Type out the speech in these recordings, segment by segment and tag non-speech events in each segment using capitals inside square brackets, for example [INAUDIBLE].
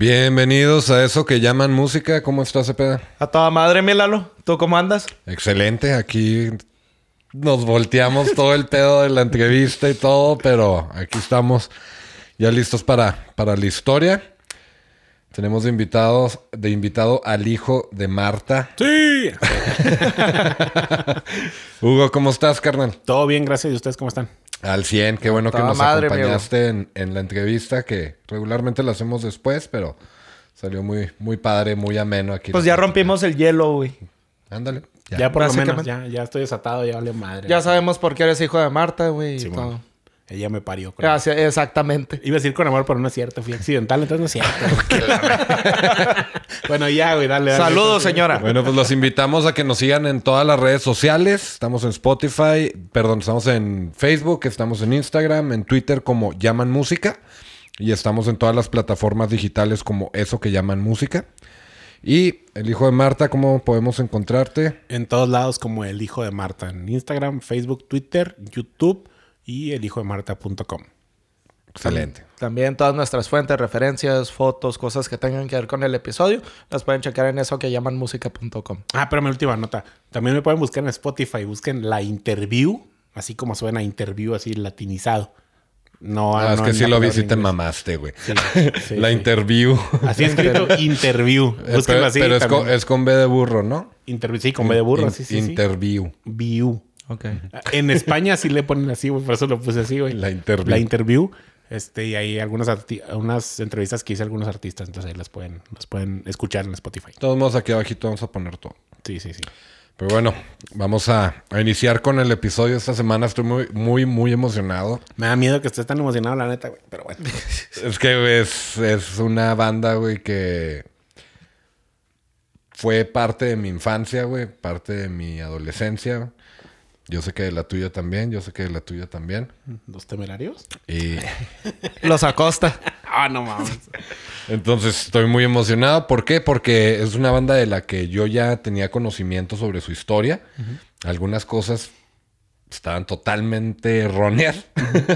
Bienvenidos a eso que llaman música. ¿Cómo estás, Cepeda? A toda madre, mi Lalo. ¿Tú cómo andas? Excelente. Aquí nos volteamos [LAUGHS] todo el pedo de la entrevista y todo, pero aquí estamos ya listos para, para la historia. Tenemos de invitados, de invitado al hijo de Marta. Sí. [LAUGHS] Hugo, ¿cómo estás, carnal? Todo bien, gracias. ¿Y ustedes cómo están? Al 100, qué bueno que nos madre, acompañaste en, en la entrevista, que regularmente la hacemos después, pero salió muy, muy padre, muy ameno aquí. Pues ya rompimos el hielo, güey. Ándale. Ya, Ya. por lo menos, ya, ya estoy desatado, ya vale madre. Ya sabemos por qué eres hijo de Marta, güey. y todo. Ella me parió. con Gracias, exactamente. Iba a decir con amor, pero no es cierto. Fui accidental, entonces no es cierto. [LAUGHS] [LAUGHS] bueno, ya, güey, dale, dale. Saludos, señora. Bueno, pues los invitamos a que nos sigan en todas las redes sociales. Estamos en Spotify, perdón, estamos en Facebook, estamos en Instagram, en Twitter como Llaman Música. Y estamos en todas las plataformas digitales como Eso que llaman música. Y el hijo de Marta, ¿cómo podemos encontrarte? En todos lados como El Hijo de Marta. En Instagram, Facebook, Twitter, YouTube y elhijodemarta.com. Excelente. También todas nuestras fuentes, referencias, fotos, cosas que tengan que ver con el episodio, las pueden checar en eso que llaman música.com. Ah, pero mi última nota. También me pueden buscar en Spotify. Busquen la interview, así como suena interview, así latinizado. No, Ah, es no que en sí la lo vi, palabra sí te mamaste, güey. Sí, [LAUGHS] sí, la sí. interview. Así [LAUGHS] escrito, interview. Búsquenlo pero así. pero es, con, es con B de burro, ¿no? Interview, sí, con B de burro, In- sí, sí, sí. Interview. View. [LAUGHS] En España sí le ponen así, güey, por eso lo puse así, güey. La interview. La interview. Este, y hay algunas, unas entrevistas que hice a algunos artistas, entonces ahí las pueden, las pueden escuchar en Spotify. De todos modos, aquí abajito vamos a poner todo. Sí, sí, sí. Pero bueno, vamos a, a iniciar con el episodio esta semana. Estoy muy, muy, muy emocionado. Me da miedo que estés tan emocionado, la neta, güey. Pero bueno. [LAUGHS] Es que güey, es, es una banda, güey, que fue parte de mi infancia, güey, parte de mi adolescencia. Yo sé que de la tuya también, yo sé que de la tuya también. ¿Los temerarios? Y [LAUGHS] Los Acosta. Ah, no mames. entonces estoy muy emocionado. ¿Por qué? Porque es una banda de la que yo ya tenía conocimiento sobre su historia. Algunas cosas estaban totalmente erróneas.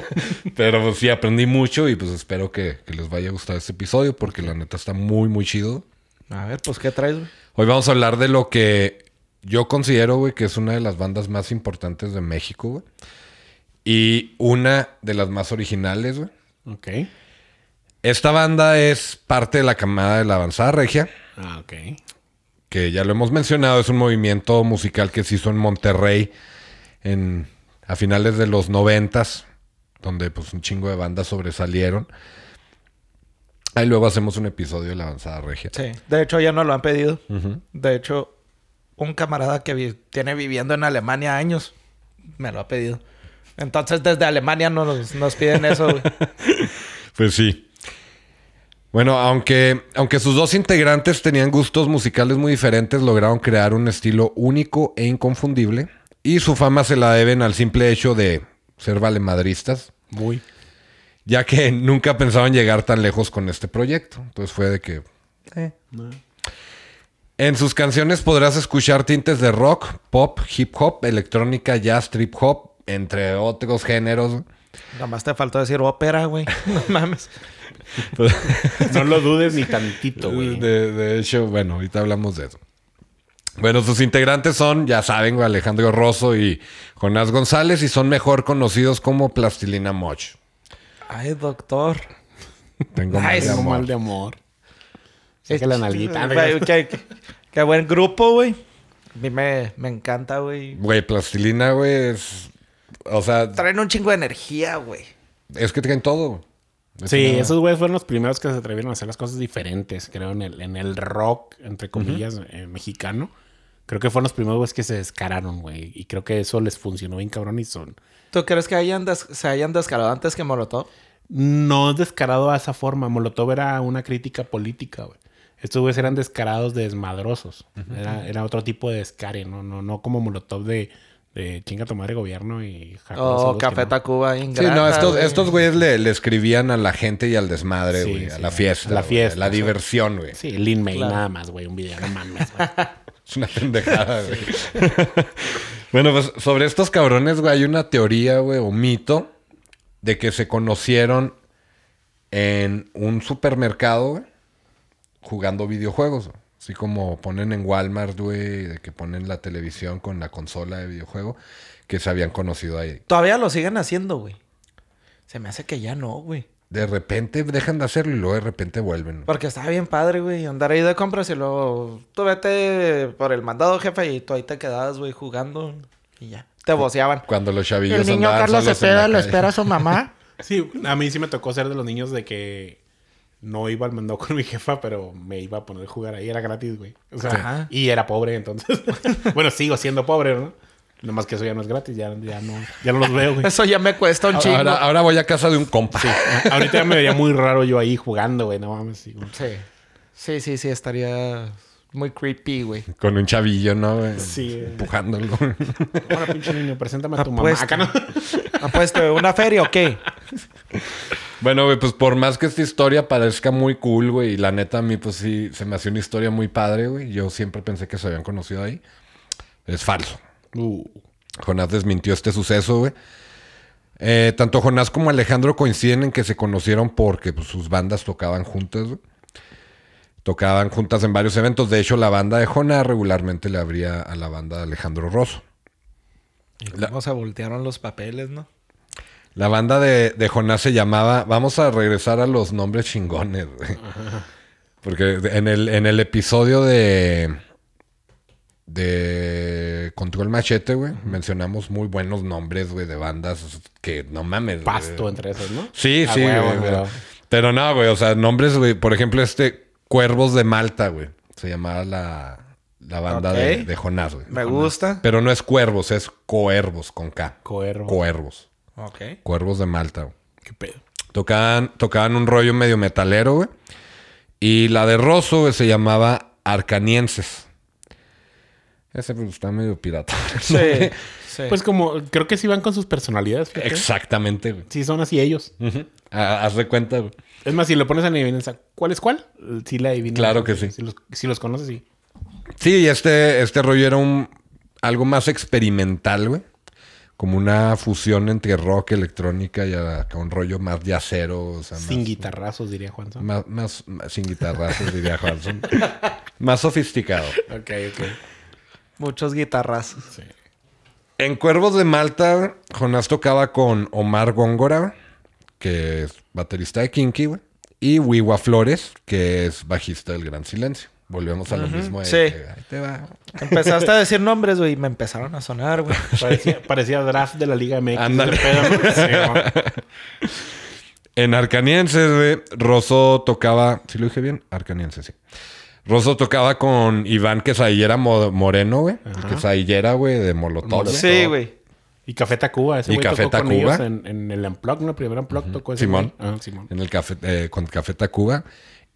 [LAUGHS] Pero pues, sí aprendí mucho y pues espero que, que les vaya a gustar este episodio porque la neta está muy, muy chido. A ver, pues, ¿qué traes, güey? Hoy vamos a hablar de lo que yo considero, güey, que es una de las bandas más importantes de México, güey. Y una de las más originales, güey. Ok. Esta banda es parte de la camada de la avanzada regia, Ah, ok. que ya lo hemos mencionado, es un movimiento musical que se hizo en Monterrey en, a finales de los noventas, donde pues un chingo de bandas sobresalieron. Ahí luego hacemos un episodio de la avanzada regia. Sí. De hecho, ya nos lo han pedido. De hecho, un camarada que vi- tiene viviendo en Alemania años me lo ha pedido. Entonces, desde Alemania nos, nos piden eso, güey. [LAUGHS] Pues sí. Bueno, aunque, aunque sus dos integrantes tenían gustos musicales muy diferentes, lograron crear un estilo único e inconfundible. Y su fama se la deben al simple hecho de ser valemadristas, Muy. ya que nunca pensaban llegar tan lejos con este proyecto. Entonces fue de que... No. En sus canciones podrás escuchar tintes de rock, pop, hip hop, electrónica, jazz, trip hop, entre otros géneros. Nada más te faltó decir ópera, güey. [LAUGHS] No mames. No lo dudes ni tantito, güey. De, de hecho, bueno, ahorita hablamos de eso. Bueno, sus integrantes son, ya saben, Alejandro Rosso y Jonás González y son mejor conocidos como Plastilina Moch. Ay, doctor. Tengo Ay, mal de amor. mal de amor. Saca la nalguita. Güey, qué, qué- qué buen grupo, güey. A mí me, me encanta, güey. Güey, Plastilina, güey, es... O sea, Traen un chingo de energía, güey. es que traen todo. Es Sí, una- esos güeyes fueron los primeros que se atrevieron a hacer las cosas diferentes, creo, en el, en el rock, entre comillas, eh, mexicano. Creo que fueron los primeros güeyes que se descararon, güey. Y creo que eso les funcionó bien cabrón y son... ¿Tú crees que hayan se hayan descarado antes que Molotov? No descarado a esa forma. Molotov era una crítica política, güey. Estos güeyes eran descarados de desmadrosos. era, era otro tipo de descare, ¿no? No, no como Molotov de, de chinga tu madre gobierno y Jacobo O Saludos, que Café no. Tacuba Sí, no, estos, güey. estos güeyes le, le escribían a la gente y al desmadre, Sí, güey. a sí, la a fiesta. la güey, fiesta, a la diversión, güey. Sí, Lin May Claro. nada más, güey. Un video, no mames, güey. [LAUGHS] Es una pendejada, güey. [LAUGHS] bueno, pues sobre estos cabrones, güey, hay una teoría, güey, o mito de que se conocieron en un supermercado, güey. Jugando videojuegos. Así como ponen en Walmart, güey, de que ponen la televisión con la consola de videojuego, que se habían conocido ahí. Todavía lo siguen haciendo, güey. Se me hace que ya no, güey. De repente dejan de hacerlo y luego de repente vuelven. Porque estaba bien padre, güey. Andar ahí de compras y luego tú vete por el mandado, jefe, y tú ahí te quedabas, güey, jugando. Y ya. Te voceaban. Cuando los chavillos El niño andaban Carlos solos en Cepeda la lo calle. espera a su mamá. [LAUGHS] Sí, a mí sí me tocó ser de los niños de que no iba al mandado con mi jefa, pero me iba a poner a jugar ahí. Era gratis, güey. O sea, Ajá. y era pobre, entonces. [LAUGHS] bueno, sigo siendo pobre, ¿no? Nomás que eso ya no es gratis, ya, ya, no, ya no los veo, güey. Eso ya me cuesta un chingo. Ahora, ahora voy a casa de un compa. Ahorita ya me vería muy raro yo ahí jugando, güey. No mames. Sí, güey. Sí. Sí, sí, sí, estaría muy creepy, güey. Con un chavillo, ¿no? güey? Sí. Empujándolo. Ahora, pinche niño, preséntame a tu mamá. Apuesto. Acá no. ¿Apuesto una feria o qué? Bueno, güey, pues por más que esta historia parezca muy cool, güey, y la neta a mí, pues sí, se me hacía una historia muy padre, güey. Yo siempre pensé que se habían conocido ahí. Es falso. Uh, Jonás desmintió este suceso, güey. Eh, tanto Jonás como Alejandro coinciden en que se conocieron porque pues, sus bandas tocaban juntas, güey. Tocaban juntas en varios eventos. De hecho, la banda de Jonás regularmente le abría a la banda de Alejandro Rosso. La- ¿Cómo se voltearon los papeles, no? La banda de, de Jonás se llamaba. Vamos a regresar a los nombres chingones, güey. Porque en el, en el episodio de. De Control Machete, güey. Mencionamos muy buenos nombres, güey, de bandas que no mames. güey. pasto entre esos, ¿no? Sí, A sí, huevo, güey, a pero, huevo. pero no, güey. O sea, nombres, güey. Por ejemplo, este Cuervos de Malta, güey. Se llamaba la, la banda de, de Jonás, güey. Me gusta. Pero no es Cuervos, es Coervos con K. Coervo. Cuervos. Ok. Cuervos de Malta, güey. Qué pedo. Tocaban, tocaban un rollo medio metalero, güey. Y la de Rosso, güey, se llamaba Arcanienses. Ese pues, está medio pirata. [LAUGHS] Sí. sí. Pues como, creo que sí van con sus personalidades. fíjate. Exactamente, güey. Sí, son así ellos. Ah, Haz de cuenta, güey. Es más, si lo pones en adivinanza, ¿cuál es cuál? Sí la adivinas. Claro que sí. Si los, si los conoces, sí. Sí, y este, este rollo era un algo más experimental, güey. Como una fusión entre rock, electrónica y acá un rollo más yacero. O sea, Sin más, guitarrazos, diría Juanson. más, más- más- sin guitarrazos, diría Juanson. más sofisticado. Ok, ok. Muchos guitarrazos. Sí. En Cuervos de Malta, Jonás tocaba con Omar Góngora, que es baterista de Kinky, güey. Y Wiwa Flores, que es bajista del Gran Silencio. Volvemos a lo mismo. de Sí. ahí te va. Empezaste a decir nombres, güey, y me empezaron a sonar, güey. [LAUGHS] Parecía, parecía draft de la Liga MX. Ándale. [LAUGHS] Sí. En Arcanienses, güey, Rosso tocaba. ¿Sí lo dije bien? Arcanienses, sí. Rosso tocaba con Iván Quesadillera Mo- Moreno, güey. El Quesadillera, güey, de Molotov. Sí, güey. Y Café Tacuba. Ese Y güey Café tocó con Tacuba. ellos en, en el Unplug, ¿no? El primer Unplug tocó ese Simón. güey. Ah, Simón. En el café, eh, con Café Tacuba.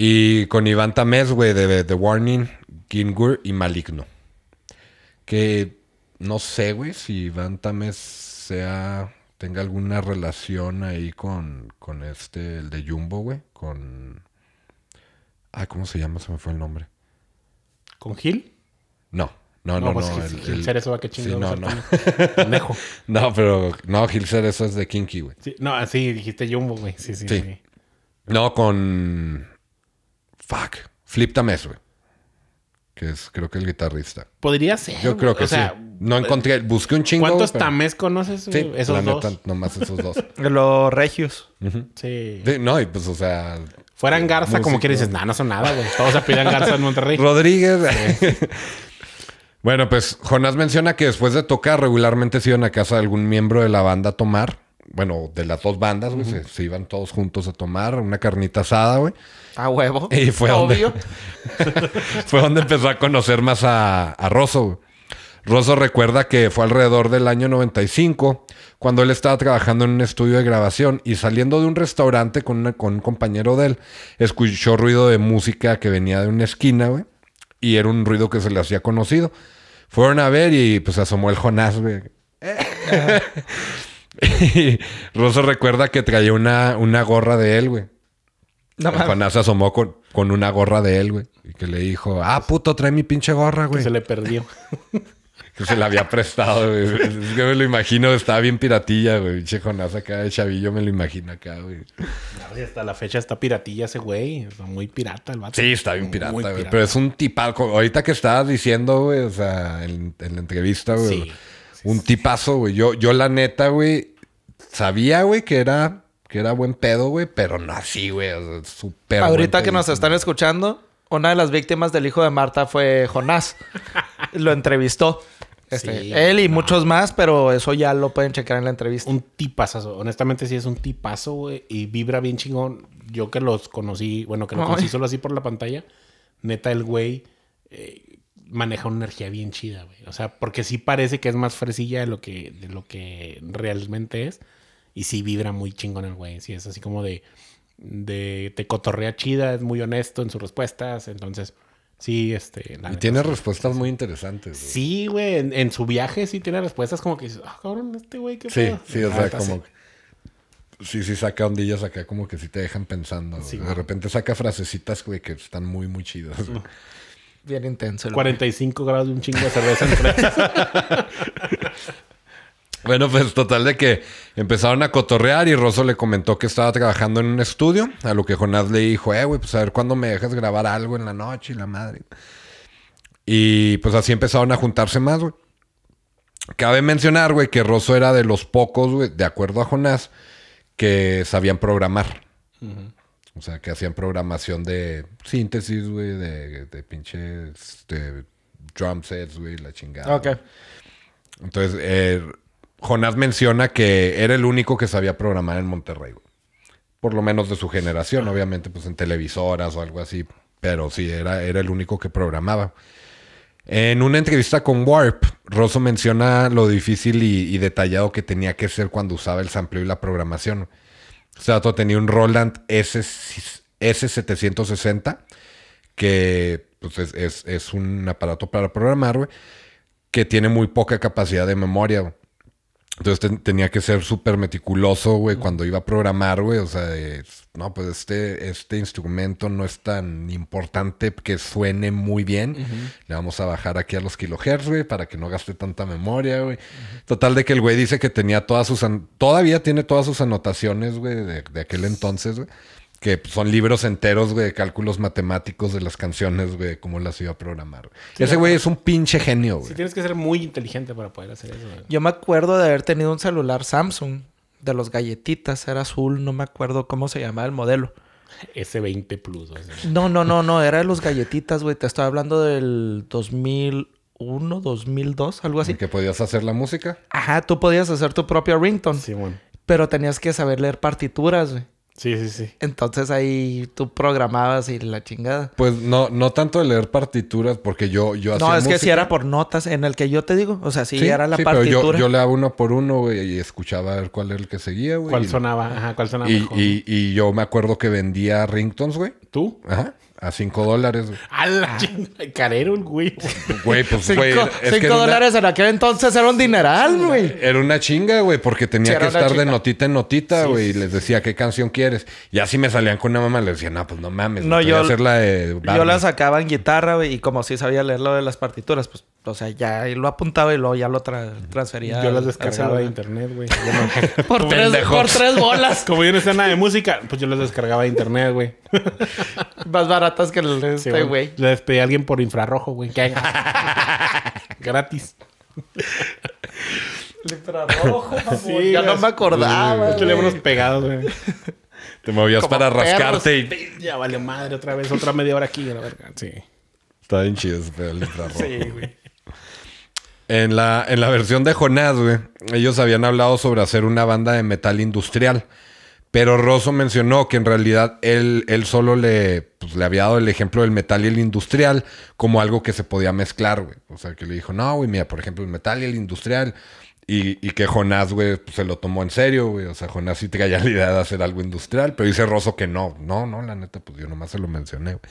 Y con Iván Tamés, güey, de The Warning, Gingur y Maligno. Que no sé, güey, si Iván Tamés sea. tenga alguna relación ahí con, con este, el de Jumbo, güey. Con. Ay, ¿cómo se llama? Se me fue el nombre. ¿Con Gil? No, no, no, no. pues Gil, el- Gil Cerezo va que Sí, chingados. no, no. [LAUGHS] No, pero no, Gil eso es de Kinky, güey. Sí, no, sí, dijiste Jumbo, güey. Sí, sí, Sí. sí. No, con. Fuck. Flip Tamés, güey. Que es, creo que el guitarrista. Podría ser. Yo creo que o sea, sí. No encontré. Busqué un chingo. ¿Cuántos pero- tamés conoces? Sí? Esos la dos. neta, nomás esos dos. [LAUGHS] Los regios. Sí. Sí, no, y pues, o sea. Fueran Garza, como que dices, nah, no son nada, güey. Todos apellidan Garza en Monterrey. [LAUGHS] Rodríguez. [LAUGHS] bueno, pues Jonás menciona que después de tocar regularmente se iban a casa de algún miembro de la banda a tomar. Bueno, de las dos bandas, güey. se, se iban todos juntos a tomar una carnita asada, güey. A huevo. [LAUGHS] Y fue Obvio. donde, [LAUGHS] fue donde empezó a conocer más a, a Rosso. güey. Rosso recuerda que fue alrededor del año 95 cuando él estaba trabajando en un estudio de grabación y saliendo de un restaurante con, una- con un compañero de él, escuchó ruido de música que venía de una esquina, güey. Y era un ruido que se le hacía conocido. Fueron a ver y pues asomó el Jonás, güey. [LAUGHS] y Rosso recuerda que traía una, una gorra de él, güey. No El. Jonás se asomó con, con una gorra de él, güey. Y que le dijo, ah, puto, trae mi pinche gorra, Que güey. se le perdió. [LAUGHS] Que se la había prestado, güey. Es que me lo imagino, estaba bien piratilla, güey. Pinche Jonás acá de chavillo, me lo imagino acá, güey. Oye, hasta la fecha está piratilla ese güey. Está muy pirata el vato. Sí, está bien pirata, Muy güey. Pero es un tipazo. Ahorita que estabas diciendo, güey, o sea, en, en la entrevista, güey. Sí, un tipazo, güey. Yo, yo la neta, güey, sabía, güey, que era, que era buen pedo, güey, pero no así, güey. o sea, súper. Ahorita buen que nos están escuchando, una de las víctimas del hijo de Marta fue Jonás. [LAUGHS] Lo entrevistó. Este, Sí, él y no. muchos más, pero eso ya lo pueden checar en la entrevista. Un tipazo. Honestamente, sí es un tipazo, güey. Y vibra bien chingón. Yo que los conocí, bueno, que lo Ay. conocí solo así por la pantalla. Neta, el güey eh, maneja una energía bien chida, güey. O sea, porque sí parece que es más fresilla de lo que, de lo que realmente es. Y sí vibra muy chingón el güey. Sí, es así como de, de te cotorrea chida, es muy honesto en sus respuestas. Entonces, sí, este. la Y tiene sí. respuestas muy interesantes, güey. Sí, güey, en, en su viaje sí tiene respuestas como que dices, ah, cabrón, este güey, qué Sí, pedo?" sí, o sea, como. sí. Sí, sí, saca ondillas acá, como que sí te dejan pensando. Sí, de repente saca frasecitas, güey, que están muy, muy chidas. güey. Bien intenso. el güey. 45 grados de un chingo de cerveza entre [LAUGHS] Bueno, pues total de que empezaron a cotorrear y Rosso le comentó que estaba trabajando en un estudio, a lo que Jonás le dijo, eh, güey, pues a ver cuándo me dejas grabar algo en la noche y la madre. Y pues así empezaron a juntarse más, güey. Cabe mencionar, güey, que Rosso era de los pocos, güey, de acuerdo a Jonás, que sabían programar. O sea, que hacían programación de síntesis, güey, de, de pinches de drum sets, güey, la chingada. Ok. Entonces, eh, Jonás menciona que era el único que sabía programar en Monterrey. Por lo menos de su generación, obviamente, pues en televisoras o algo así. Pero sí, era, era el único que programaba. En una entrevista con Warp, Rosso menciona lo difícil y, detallado que tenía que ser cuando usaba el sampleo y la programación. O sea, tenía un Roland S, S760, que pues, es, es- un aparato para programar, que tiene muy poca capacidad de memoria. Entonces ten- tenía que ser súper meticuloso, güey, cuando iba a programar, güey. O sea, es- no, pues este, este instrumento no es tan importante que suene muy bien. Le vamos a bajar aquí a los kilohertz, güey, para que no gaste tanta memoria, güey. Total de que el güey dice que tenía todas sus... an- Todavía tiene todas sus anotaciones, güey, de, de aquel entonces, güey. Que son libros enteros, güey, de cálculos matemáticos de las canciones, güey, de cómo las iba a programar. Ese güey es un pinche genio, güey. Sí, tienes que ser muy inteligente para poder hacer eso. güey. Yo me acuerdo de haber tenido un celular Samsung de los galletitas, era azul, no me acuerdo cómo se llamaba el modelo. S20 Plus. No, no, no, no, era de los galletitas, güey. Te estoy hablando del 2001, 2002, algo así. ¿En que podías hacer la música? Ajá, tú podías hacer tu propio ringtone, Sí, bueno. pero tenías que saber leer partituras, güey. Sí, sí, sí. Entonces ahí tú programabas y la chingada. Pues no, no tanto de leer partituras, porque yo, yo hacía No, es que si era por notas, en el que yo te digo. O sea, sí, Sí, era la sí, pero partitura. yo, yo le daba uno por uno, güey, y escuchaba a ver cuál era el que seguía, güey. ¿Cuál y- sonaba? Ajá, ¿cuál sonaba Y, mejor? y, y yo me acuerdo que vendía ringtones, güey. ¿Tú? Ajá. A cinco dólares, güey. A la chingada. Carero el güey. Güey, pues, Cinco, güey. es que cinco era una- dólares en aquel entonces era un dineral, güey. Era una chinga, güey, porque tenía Sí, que estar de notita en notita, güey. y les decía, ¿qué canción quieres? Y así me salían con una mamá, les decía, no, pues no mames. No, No, yo... hacer la de Yo Barney". la sacaba en guitarra, güey, y como sí sabía leer lo de las partituras, pues, o sea, ya lo apuntaba y luego ya lo tra- transfería. Yo las descargaba de internet, güey. No- [LAUGHS] Por tres, por tres bolas. [LAUGHS] Como yo no sé nada de música, pues yo las descargaba de internet, güey. Más baratas que el Sí, este, güey. Le despedí a alguien por infrarrojo, güey. [LAUGHS] Gratis. El infrarrojo, [LAUGHS] Sí, ya no me acordaba. Teléfonos pegados, güey. Te movías Como para perros. rascarte y... Ya vale madre otra vez, otra media hora aquí, la verga. Sí. Está bien chido ese pedo del infrarrojo. Sí, güey. En la, en la versión de Jonás, güey, ellos habían hablado sobre hacer una banda de metal industrial. Pero Rosso mencionó que en realidad él, él solo le, pues, le había dado el ejemplo del metal y el industrial como algo que se podía mezclar, güey. O sea, que le dijo, no, güey, mira, por ejemplo, el metal y el industrial. Y, que Jonás, güey, pues, se lo tomó en serio, güey. O sea, Jonás sí traía la idea de hacer algo industrial. Pero dice Rosso que no. No, no, la neta, pues yo nomás se lo mencioné, güey.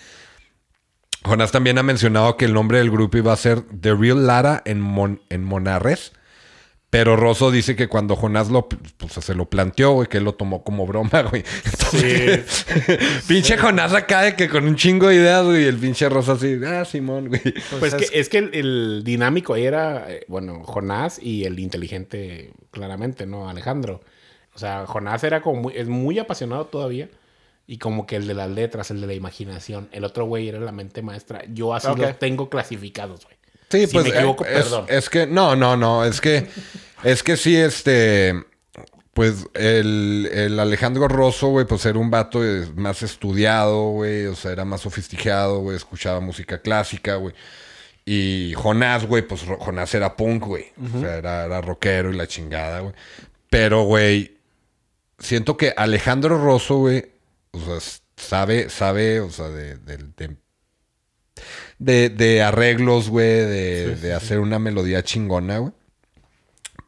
Jonás también ha mencionado que el nombre del grupo iba a ser The Real Lara en, Mon- en Monarres. Pero Rosso dice que cuando Jonás lo, pues, se lo planteó, güey, que él lo tomó como broma, [LAUGHS] güey. Entonces, [LAUGHS] pinche Jonás acá de que con un chingo de ideas, güey, y el pinche Rosso así, ah, Simón, güey. Pues, es- que, es que el, el dinámico ahí era, eh, bueno, Jonás y el inteligente, claramente, ¿no? Alejandro. O sea, Jonás era como muy, es muy apasionado todavía, y como que el de las letras, el de la imaginación. El otro güey era la mente maestra. Yo así Ok. los tengo clasificados, güey. Sí, Si pues me equivoco, eh, es, perdón. es que no, no, no, es que es que sí este pues el, el Alejandro Rosso, güey, pues era un vato eh, más estudiado, güey, o sea, era más sofisticado, güey, escuchaba música clásica, güey. Y Jonás, güey, pues Jonás era punk, güey. O sea, era, era rockero y la chingada, güey. Pero, güey, siento que Alejandro Rosso, güey, o sea, sabe, sabe, o sea, de, de- de- de, de arreglos, güey, de, de hacer una melodía chingona, güey.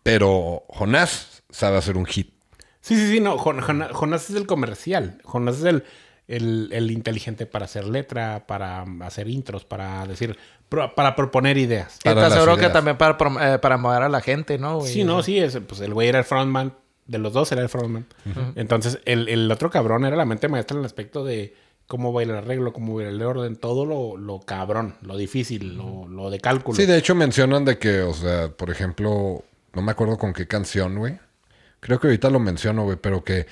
Pero Jonás sabe hacer un hit. Sí, sí, sí, no. Jon- Jon- Jonás es el comercial. Jonás es el, el, el inteligente para hacer letra, para hacer intros, para decir, pro- para proponer ideas. Y Para te las aseguro que también para, eh, para mover a la gente, ¿no, güey? Sí, no, sí, es, pues el güey era el frontman. De los dos era el frontman. Entonces, el, el otro cabrón era la mente maestra en el aspecto de cómo va a ir el arreglo, cómo va a ir el orden, todo lo, lo cabrón, lo difícil, lo, lo de cálculo. Sí, de hecho mencionan de que, o sea, por ejemplo, no me acuerdo con qué canción, güey. Creo que ahorita lo menciono, güey, pero que,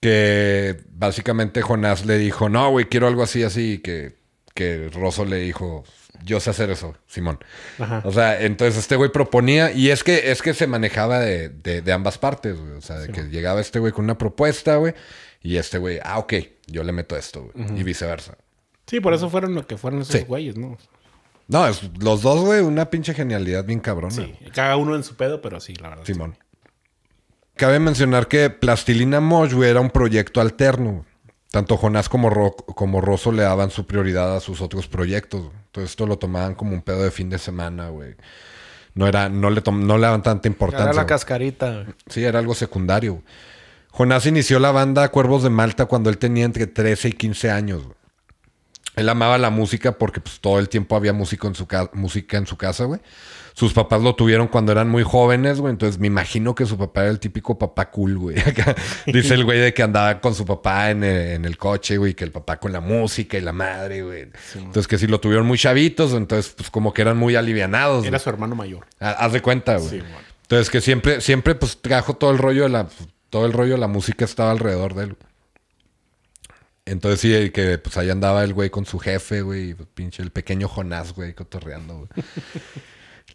que básicamente Jonás le dijo, no, güey, quiero algo así, así, y que, que Rosso le dijo, yo sé hacer eso, Simón. Ajá. O sea, entonces este güey proponía, y es que, es que se manejaba de, de, de ambas partes, güey. O sea, de que llegaba este güey con una propuesta, güey, y este güey, ah, ok, yo le meto esto, güey, y viceversa. Sí, por eso fueron lo que fueron esos Sí. güeyes, ¿no? No, es, los dos, güey, una pinche genialidad bien cabrona. Sí, cada uno en su pedo, pero sí, la verdad. Simón. Cabe mencionar que Plastilina Mosh, güey, era un proyecto alterno. Tanto Jonás como, Ro- como Rosso le daban su prioridad a sus otros proyectos. güey. Entonces esto lo tomaban como un pedo de fin de semana, güey. No, era, no, le no le daban tanta Era importancia. la güey. cascarita, güey. Sí, era algo secundario. güey. Jonás inició la banda Cuervos de Malta cuando él tenía entre 13 y 15 años. güey. Él amaba la música porque pues, todo el tiempo había música en su, ca- música en su casa, güey. Sus papás lo tuvieron cuando eran muy jóvenes, güey. Entonces me imagino que su papá era el típico papá cool, güey. [LAUGHS] Acá Dice el güey de que andaba con su papá en el, en el coche, güey. Que el papá con la música y la madre, güey. Entonces que si lo tuvieron muy chavitos, entonces pues como que eran muy alivianados. Era güey. su hermano mayor. Ha- Haz de cuenta, güey. Sí. Entonces que siempre, siempre pues trajo todo el rollo de la, todo el rollo de la música estaba alrededor de él. Entonces sí, que pues ahí andaba el güey con su jefe, güey, pues, pinche el pequeño Jonás, güey, cotorreando, güey. [LAUGHS]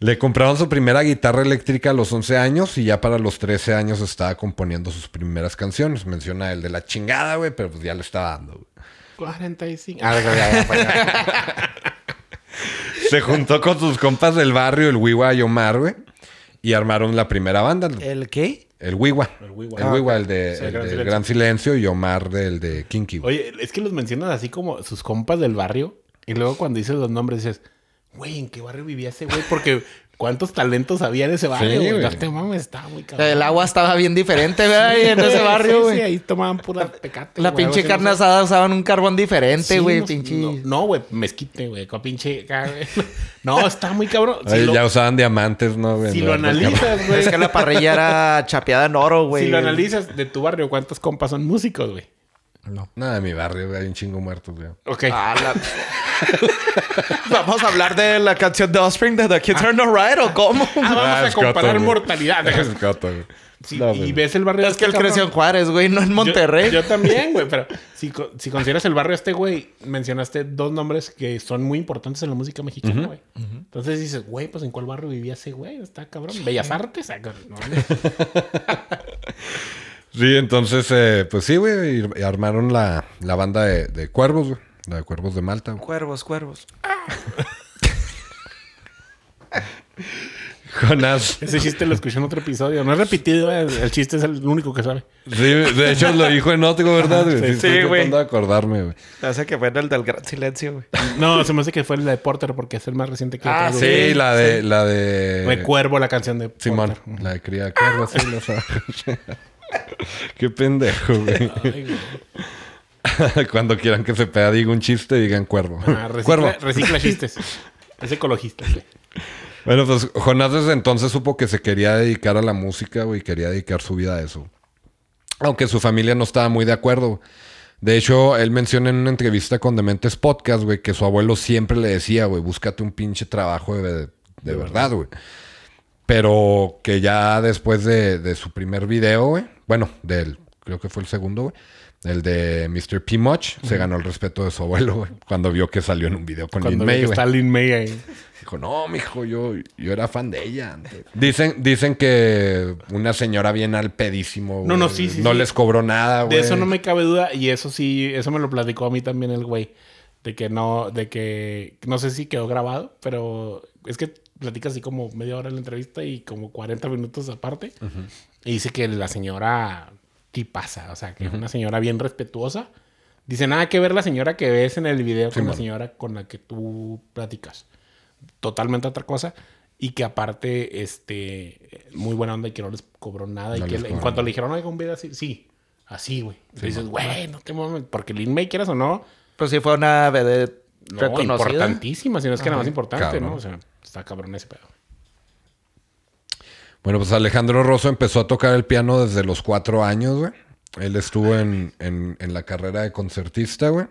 Le compraron su primera guitarra eléctrica a los 11 años y ya para los 13 años estaba componiendo sus primeras canciones. Menciona el de la chingada, güey, pero pues ya le estaba dando, güey. 45. Ah, ya, ya, ya, ya. Se juntó con sus compas del barrio, el Wiwa y Omar, güey, y armaron la primera banda. ¿El qué? El Wiwa. El Wiwa. El Wiwa, el, de, Sí, el Gran del Silencio. Gran Silencio y Omar del de Kinky. Oye, es que los mencionas así como sus compas del barrio. Y luego cuando dices los nombres dices, güey, ¿en qué barrio vivía ese güey? Porque cuántos talentos había en ese barrio, Sí, güey. güey. No te mames, estaba muy cabrón. El agua estaba bien diferente, ¿verdad? En ese barrio, sí, güey. Sí, ahí tomaban pura pecate. La güey, pinche carne no sé. asada usaban un carbón diferente, Sí, güey. no- pinche. no- No, güey, mezquite, güey, con pinche... [LAUGHS] No, está muy cabrón. Si, Ay, lo, ya usaban diamantes, ¿no? güey? si lo analizas, [LAUGHS] güey. Es que la parrilla era chapeada en oro, güey. Si lo analizas de tu barrio, ¿cuántos compas son músicos, güey? No. Nada, de mi barrio, güey, hay un chingo muertos, güey. Ok. Ah, la- [LAUGHS] Vamos a hablar de la canción de Offspring de The Kids Are No Right o cómo. Ah, vamos Ah, a coto, comparar güey. mortalidad. [LAUGHS] Es coto, güey. Sí, No, y güey. ves el barrio de Es que él este creció en. Juárez, güey, no en Monterrey. Yo, también, güey, pero si, co- si consideras el barrio este güey, mencionaste dos nombres que son muy importantes en la música mexicana, güey. Entonces dices, güey, pues en cuál barrio vivía ese güey, está cabrón. Bellas Artes, Ah, no, [LAUGHS] Sí, entonces, eh, pues sí, güey, y- y armaron la, la banda de, de Cuervos, güey. La de Cuervos de Malta. güey. Cuervos, cuervos. [LAUGHS] Jonás. Ese chiste lo escuché en otro episodio. No es repetido, eh, el chiste es el único que sabe. Sí, de hecho lo dijo en otro, ¿verdad? güey? sí, estoy sí, güey. tratando de acordarme, güey. Hace que fue en el del gran silencio, güey. No, se me hace que fue el de Porter porque es el más reciente que Ah, Sí, güey. la de, la de... Recuervo la canción de Simón, Porter. la de cría de cuervos, sí, lo sabes. [LAUGHS] [LAUGHS] Qué pendejo, güey. Ay, güey. [LAUGHS] Cuando quieran que se pega, diga un chiste, digan cuervo. Ah, cuervo. recicla, recicla chistes. Es ecologista, güey. Bueno, pues Jonás desde entonces supo que se quería dedicar a la música, güey, quería dedicar su vida a eso. Aunque su familia no estaba muy de acuerdo. De hecho, él menciona en una entrevista con Dementes Podcast, güey, que su abuelo siempre le decía, güey, búscate un pinche trabajo de, de verdad, güey. Pero que ya después de, de su primer video, güey, bueno, del, creo que fue el segundo, güey, el de Mr. P. Much, se ganó el respeto de su abuelo, güey, cuando vio que salió en un video con Lin Cuando May, ve que está Lin May ahí. Dijo, no, mijo, yo, yo era fan de ella antes. Dicen, dicen que una señora bien al pedísimo, güey. No, no, sí, sí, No sí. les cobró nada, güey. De eso no me cabe duda. Y eso sí, eso me lo platicó a mí también el güey. De que no, de que no sé si quedó grabado, pero es que platica así como media hora en la entrevista y como 40 minutos aparte. Y dice que la señora tipaza, o sea, que es una señora bien respetuosa. Dice, nada que ver la señora que ves en el video con la señora con la que tú platicas. Totalmente otra cosa. Y que aparte, este, muy buena onda y que no les cobró nada. No y que en cuanto nada. le dijeron, oiga, un video así, sí, así, güey. Y dices, güey, no te mames, porque Lin May, quieras o no, Pues sí fue una vedette no, reconocida. importantísima, si no es que nada más importante, Cabrón. ¿no? O sea, está cabrón ese pedo. Bueno, pues Alejandro Rosso empezó a tocar el piano desde los cuatro años, güey. Él estuvo en, en- en la carrera de concertista, güey.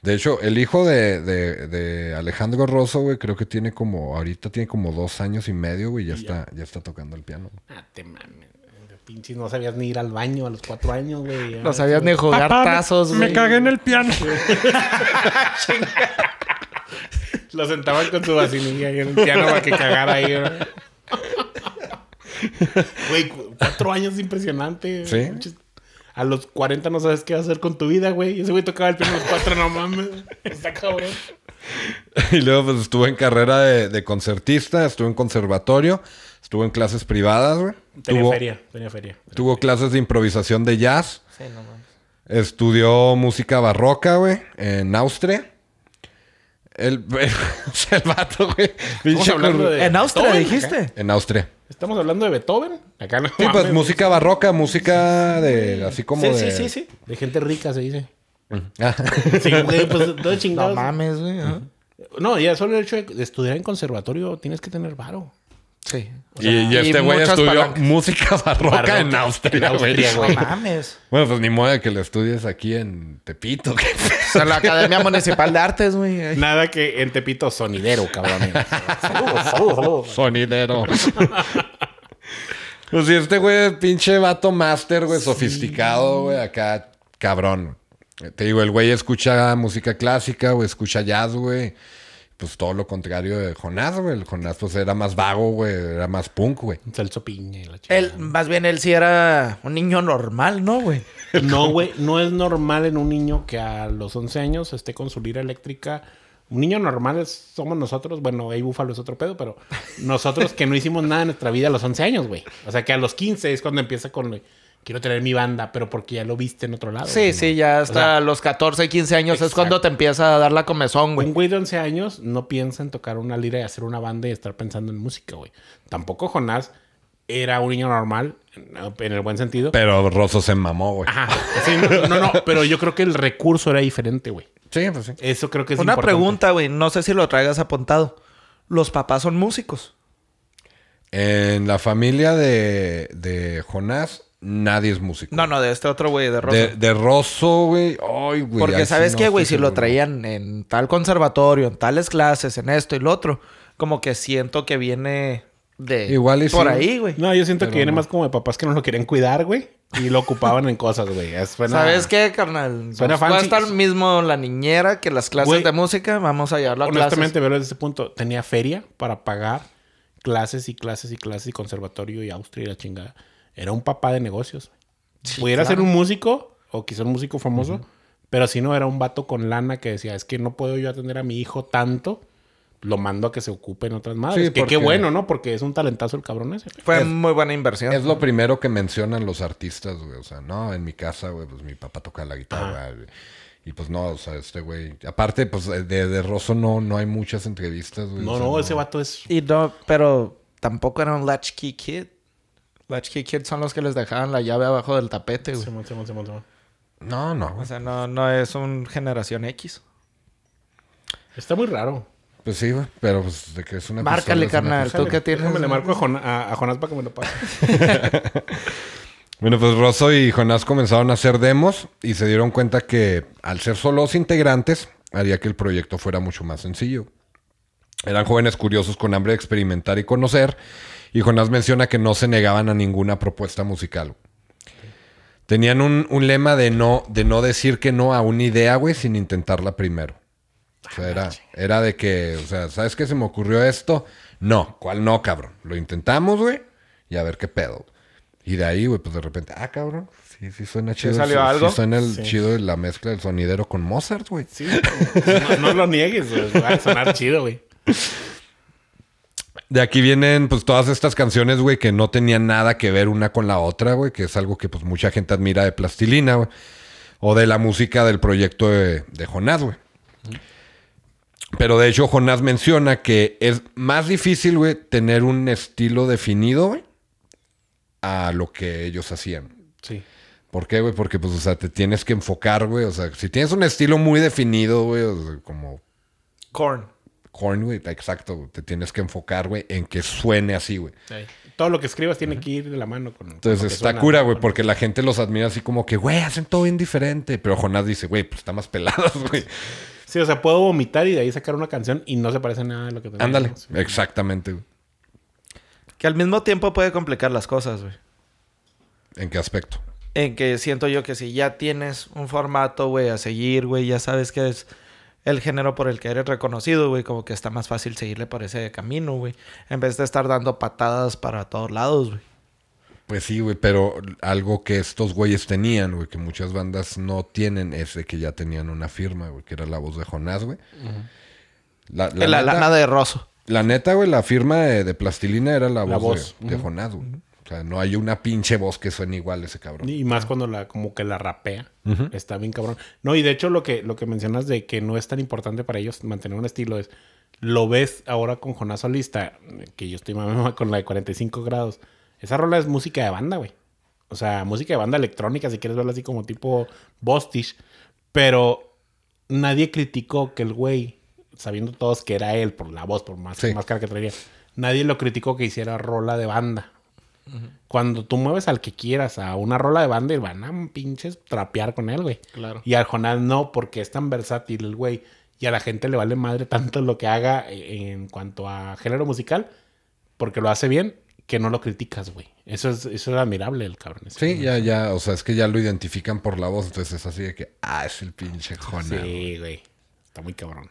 De hecho, el hijo de, de- de Alejandro Rosso, güey, creo que tiene como, ahorita tiene como dos años y medio, güey, ya está, ya está tocando el piano. Ah, te mames. Pinches, no sabías ni ir al baño a los cuatro años, güey. No sabías ni jugar tazos, güey. en el piano. [LAUGHS] [LAUGHS] Lo sentaban con su vacinilla en el piano para que cagara ahí, güey. Güey, cu- cuatro años es impresionante. Sí. A los 40 no sabes qué hacer con tu vida, güey. Y ese güey tocaba el piano a los cuatro, no mames. Está cabrón. Y luego pues estuvo en carrera de, de concertista, estuvo en conservatorio, estuvo en clases privadas, güey. Tenía Tuvo, feria, tenía feria. tuvo clases de improvisación de jazz. Sí, no mames. Estudió música barroca, güey, en Austria. El, [LAUGHS] el vato, güey. pinche hablando de- En Austria, Beethoven, dijiste. En Austria. ¿Estamos hablando de Beethoven? Acá no Sí, pues música barroca, música de... Así como Sí, de... sí, sí, sí. De gente rica se dice. Ah, [LAUGHS] Sí, güey, pues todo No chingados. mames, güey. ajá. No, ya solo el hecho de estudiar en conservatorio tienes que tener varo. Sí. y, y este güey estudió palancas. música barroca, [LAUGHS] Barroca, en Austria, en güey. Austria, No güey. mames. Bueno, pues ni modo de que lo estudies aquí en Tepito. que- [LAUGHS] O sea, la Academia Municipal de Artes, güey. Nada que en Tepito sonidero, cabrón. [LAUGHS] saludos, saludos, saludos. Sonidero. pues sí, este güey es pinche vato máster, güey, sofisticado, güey, acá, cabrón. Te digo, el güey escucha música clásica, güey, escucha jazz, güey. Pues todo lo contrario de Jonás, güey. El Jonás, pues era más vago, güey, era más punk, güey. Celso Piña y la chica. Él, más bien, él sí era un niño normal, ¿no, güey? [LAUGHS] No, güey, no es normal en un niño que a los 11 años esté con su lira eléctrica. Un niño normal es- somos nosotros. Bueno, ahí Búfalo es otro pedo, pero nosotros que no hicimos nada en nuestra vida a los 11 años, güey. O sea, que a los 15 es cuando empieza con quiero tener mi banda, pero porque ya lo viste en otro lado. Sí, sí, ya hasta sea, los 14, 15 años es cuando te empieza a dar la comezón, güey. Un güey de 11 años no piensa en tocar una lira y hacer una banda y estar pensando en música, güey. Tampoco Jonás era un niño normal, en en el buen sentido. Pero Rosso se mamó, güey. Ajá. Sí, no, no, no, pero yo creo que el recurso era diferente, güey. Sí, pues sí. Eso creo que es Una importante. pregunta, güey. No sé si lo traigas apuntado. ¿Los papás son músicos? En la familia de, de Jonás, nadie es músico. No, no, de este otro güey de Rosa. De, de Rosso, güey. Ay, güey. Porque sí sabes qué, güey, si lo traían en tal conservatorio, en tales clases, en esto y lo otro, como que siento que viene de Igual y por sí. ahí, güey. No, yo siento Pero que viene no. más como de papás que no lo querían cuidar, güey. Y lo ocupaban en cosas, güey. Suena- ¿Sabes qué, carnal? Suena Nos fancy. cuesta el mismo la niñera que las clases de música. Vamos a llevarlo a Honestamente, clases. verlo desde ese punto. Tenía feria para pagar clases y clases y clases y conservatorio y Austria y la chingada. Era un papá de negocios. Sí, Pudiera claro. ser un músico o quizá un músico famoso, pero si no, era un vato con lana que decía, es que no puedo yo atender a mi hijo tanto, lo mando a que se ocupe en otras madres. Sí, que porque- qué bueno, ¿no? Porque es un talentazo el cabrón ese. Fue Es- muy buena inversión. Es lo primero que mencionan los artistas, güey. O sea, no, en mi casa, güey, pues mi papá toca la guitarra. güey. Y pues no, o sea, este güey. Aparte, pues de, de Rosso no, no hay muchas entrevistas, güey. No, o sea, no, ese vato es... Y no, pero tampoco era un latchkey kid. Latchkey kid son los que les dejaban la llave abajo del tapete, güey. Simón, Simón, Simón, Simón. No, no. O sea, no, no es un generación X. Está muy raro. Pues sí, güey. Pero pues de que es una Márcale, pistola, es una carnal. pistola. ¿Tú qué tienes? Déjame le marco a, Jon- a- a Jonás para que me lo pase. [LAUGHS] Bueno, pues Rosso y Jonás comenzaron a hacer demos y se dieron cuenta que al ser solo dos integrantes, haría que el proyecto fuera mucho más sencillo. Eran jóvenes curiosos con hambre de experimentar y conocer, y Jonás menciona que no se negaban a ninguna propuesta musical. Tenían un, un lema de no, de no decir que no a una idea, güey, sin intentarla primero. O sea, era, era de que, o sea, ¿sabes qué se me ocurrió esto? No, ¿cuál no, cabrón? Lo intentamos, güey, y a ver qué pedo. Y de ahí, güey, pues de repente, ah, cabrón, sí, sí suena chido. salió sí, algo? Sí suena el Sí. chido la mezcla del sonidero con Mozart, güey. Sí, no, no lo niegues, güey. Va a sonar chido, güey. De aquí vienen, pues, todas estas canciones, güey, que no tenían nada que ver una con la otra, güey, que es algo que, pues, mucha gente admira de Plastilina, güey. O de la música del proyecto de, de Jonás, güey. Pero de hecho, Jonás menciona que es más difícil, güey, tener un estilo definido, güey, a lo que ellos hacían. Sí. ¿Por qué, güey? Porque, pues, o sea, te tienes que enfocar, güey. O sea, si tienes un estilo muy definido, güey, o sea, como Corn. Corn, güey, exacto, te tienes que enfocar, güey, en que suene así, güey. Todo lo que escribas tiene que ir de la mano con. Entonces está suena, cura, güey, Con- porque la gente los admira así como que, güey, hacen todo bien diferente. Pero Jonás dice, güey, pues está más pelados, güey. Sí, o sea, puedo vomitar y de ahí sacar una canción y no se parece nada a lo que tenemos. Ándale, exactamente, güey. Que al mismo tiempo puede complicar las cosas, güey. ¿En qué aspecto? En que siento yo que si ya tienes un formato, güey, a seguir, güey, ya sabes que es el género por el que eres reconocido, güey, como que está más fácil seguirle por ese camino, güey. En vez de estar dando patadas para todos lados, güey. Pues sí, güey, pero algo que estos güeyes tenían, güey, que muchas bandas no tienen, es de que ya tenían una firma, güey, que era la voz de Jonás, güey. La, La, neta- lana de Rosso. La neta, güey, la firma de, de Plastilina era la, La voz, voz, de, de Jonás, güey. O sea, no hay una pinche voz que suene igual ese cabrón. Y más cuando la, como que la rapea. Está bien cabrón. No, y de hecho lo que, lo que mencionas de que no es tan importante para ellos mantener un estilo es. Lo ves ahora con Jonás Solista, que yo estoy [LAUGHS] mamá con la de 45 grados. Esa rola es música de banda, güey. O sea, música de banda electrónica, si quieres verla así como tipo Bostich. Pero nadie criticó que el güey, sabiendo todos que era él por la voz, por más, Sí. más cara que traía, nadie lo criticó que hiciera rola de banda. Cuando tú mueves al que quieras a una rola de banda y van a pinches trapear con él, güey. Claro. Y al Jonás no, porque es tan versátil el güey. Y a la gente le vale madre tanto lo que haga en cuanto a género musical, porque lo hace bien, que no lo criticas, güey. Eso es, eso es admirable el cabrón. Sí, ya, ya, o sea, es que ya lo identifican por la voz, entonces es así de que, ah, es el pinche Jonás. Sí, güey. Está muy cabrón.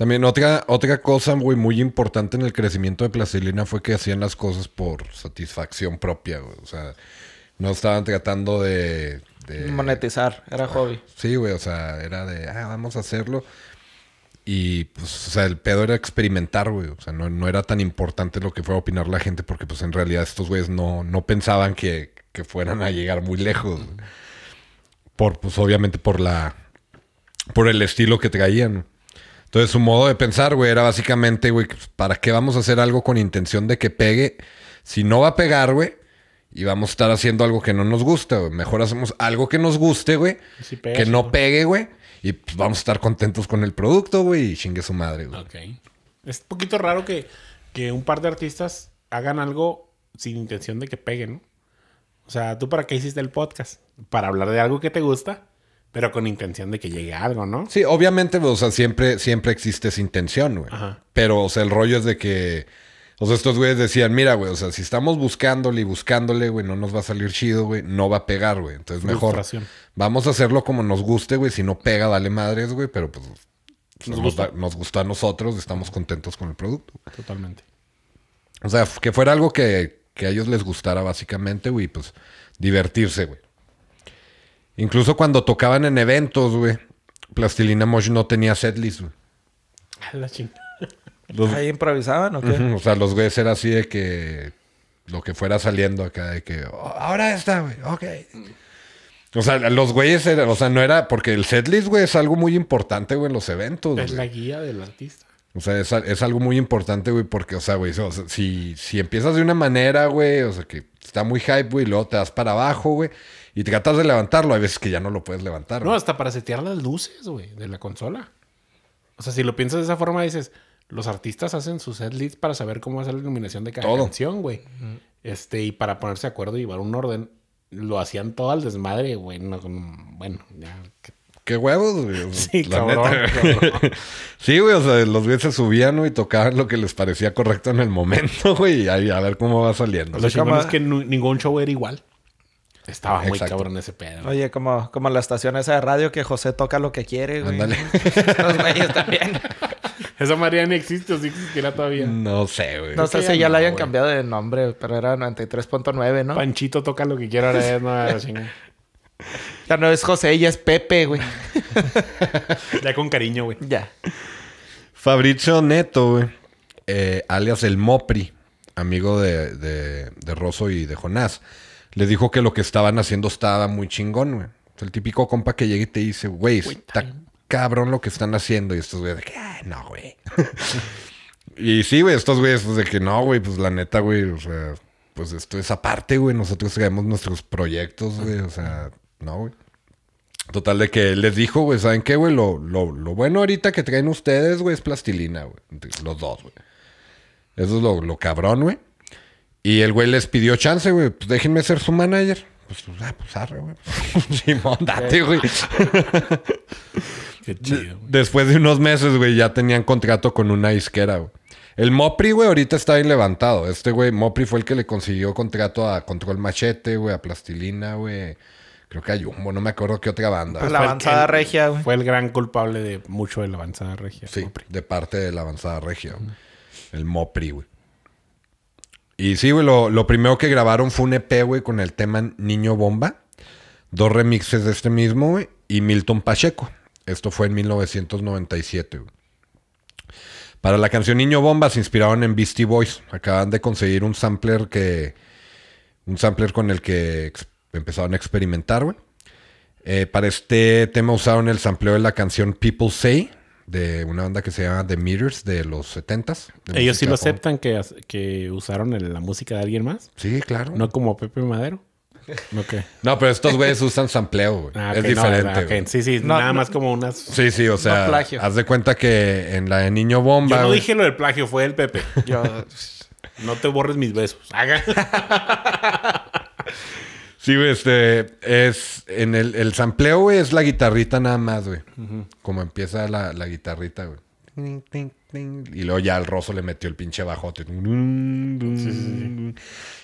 También otra, otra cosa, güey, muy importante en el crecimiento de Plastilina fue que hacían las cosas por satisfacción propia, güey. O sea, no estaban tratando de... de- Monetizar. Era hobby. Sí, güey, o sea, era de, ah, vamos a hacerlo. Y, pues, o sea, el pedo era experimentar, güey. O sea, no, no era tan importante lo que fuera a opinar la gente porque, pues, en realidad estos güeyes no, no pensaban que, que fueran a llegar muy lejos. güey. Por, pues, obviamente por la... Por el estilo que traían. Entonces, su modo de pensar, güey, era básicamente, güey, ¿para qué vamos a hacer algo con intención de que pegue? Si no va a pegar, güey, y vamos a estar haciendo algo que no nos gusta, güey. Mejor hacemos algo que nos guste, güey. Pega, que no pegue, güey. Y pues, vamos a estar contentos con el producto, güey. Y chingue su madre, güey. Ok. Es un poquito raro que, que un par de artistas hagan algo sin intención de que peguen, ¿no? O sea, ¿tú para qué hiciste el podcast? Para hablar de algo que te gusta, pero con intención de que llegue algo, ¿no? Sí, obviamente, o sea, siempre, siempre existe esa intención, güey. Ajá. Pero, o sea, el rollo es de que. O sea, estos güeyes decían, mira, güey, o sea, si estamos buscándole y buscándole, güey, no nos va a salir chido, güey, no va a pegar, güey. Entonces, mejor vamos a hacerlo como nos guste, güey. Si no pega, dale madres, güey, pero pues Nos gusta. nos gusta a nosotros, estamos contentos con el producto. Totalmente. O sea, que fuera algo que, que a ellos les gustara, básicamente, güey, pues divertirse, güey. Incluso cuando tocaban en eventos, güey, Plastilina Mosh no tenía setlist, güey. A la chingada. Los- ¿Ahí improvisaban o qué? O sea, los güeyes era así de que lo que fuera saliendo acá, de que "Oh, ahora está, güey, ok. O sea, los güeyes eran, o sea, no era, porque el setlist, güey, es algo muy importante, güey, en los eventos. Es la guía del artista. O sea, es, es algo muy importante, güey, porque, o sea, güey, o sea, si, si empiezas de una manera, güey, o sea, que está muy hype, güey, y luego te das para abajo, güey, y tratas de levantarlo, hay veces que ya no lo puedes levantar. No, hasta para setear las luces, güey, de la consola. O sea, si lo piensas de esa forma, dices, los artistas hacen sus setlist para saber cómo hacer la iluminación de cada Todo. canción, güey. Este, y para ponerse de acuerdo y llevar un orden. Lo hacían todo al desmadre, güey. No, bueno, ya. que- Qué huevos, güey. [LAUGHS] Sí, la cabrón, neta. [LAUGHS] cabrón. Sí, güey, o sea, los güeyes se subían, güey, y tocaban lo que les parecía correcto en el momento, [LAUGHS] güey, y ahí a ver cómo va saliendo. Lo sea, chingón es que ningún show era igual. Estaba muy Exacto. cabrón ese pedo. Oye, como, como la estación esa de radio que José toca lo que quiere, güey. Ándale. [LAUGHS] Los güeyes también. [LAUGHS] Esa María ni existe o sí existirá todavía. No sé, güey. No sé si ya no, la hayan güey. cambiado de nombre, pero era 93.9, ¿no? Panchito toca lo que quiera ahora es, no. [LAUGHS] Ya no es José, ya es Pepe, güey. Ya con cariño, güey. Ya. Fabrizio Neto, güey, eh, alias el Mopri, amigo de, de, de Rosso y de Jonás, le dijo que lo que estaban haciendo estaba muy chingón, güey. El típico compa que llega y te dice, güey, está cabrón lo que están haciendo. Y estos güeyes de que, "Ay, no, güey. [LAUGHS] y sí, güey, estos güeyes pues, de que no, güey, pues la neta, güey, o sea, pues esto es aparte, güey. Nosotros tenemos nuestros proyectos, güey, o sea, no, güey. Total de que les dijo, güey, ¿saben qué, güey? Lo, lo, lo bueno ahorita que traen ustedes, güey, es plastilina, güey. Los dos, güey. Eso es lo, lo cabrón, güey. Y el güey les pidió chance, güey. Pues déjenme ser su manager. Pues, pues, ah, pues arre, güey. [LAUGHS] Simón, date, güey. Qué chido. güey. Después de unos meses, güey, ya tenían contrato con una isquera, güey. El Mopri, güey, ahorita está bien levantado. Este, güey, Mopri fue el que le consiguió contrato a Control Machete, güey, a Plastilina, güey. Creo que a Jumbo, no me acuerdo qué otra banda. Pues la el avanzada regia, güey. Fue el gran culpable de mucho de la avanzada regia. Sí, Mopri. de parte de la avanzada regia, güey. El Mopri, güey. Y sí, güey, lo, primero que grabaron fue un EP, güey, con el tema Niño Bomba. Dos remixes de este mismo, güey. Y Milton Pacheco. Esto fue en 1997, güey. Para la canción Niño Bomba se inspiraron en Beastie Boys. Acaban de conseguir un sampler que... Un sampler con el que empezaron a experimentar, güey. Eh, para este tema usaron el sampleo de la canción People Say de una banda que se llama The Meters de los 70s. de Ellos sí lo punk. aceptan que, que usaron el- la música de alguien más. Sí, claro. No, como Pepe Madero. No, ¿qué? [LAUGHS] pero estos güeyes usan sampleo, güey. Ah, es ok, no, diferente. ah. Sí, sí, No, nada no. más como unas. Sí, sí, o sea, plagio. haz de cuenta que en la de Niño Bomba. Yo no dije lo del plagio, fue el Pepe. Yo... No te borres mis besos. Haga. [LAUGHS] [LAUGHS] Sí, güey, este es en el, el sampleo, güey, es la guitarrita nada más, güey. Como empieza la, la guitarrita, güey. Y luego ya el roso le metió el pinche bajote.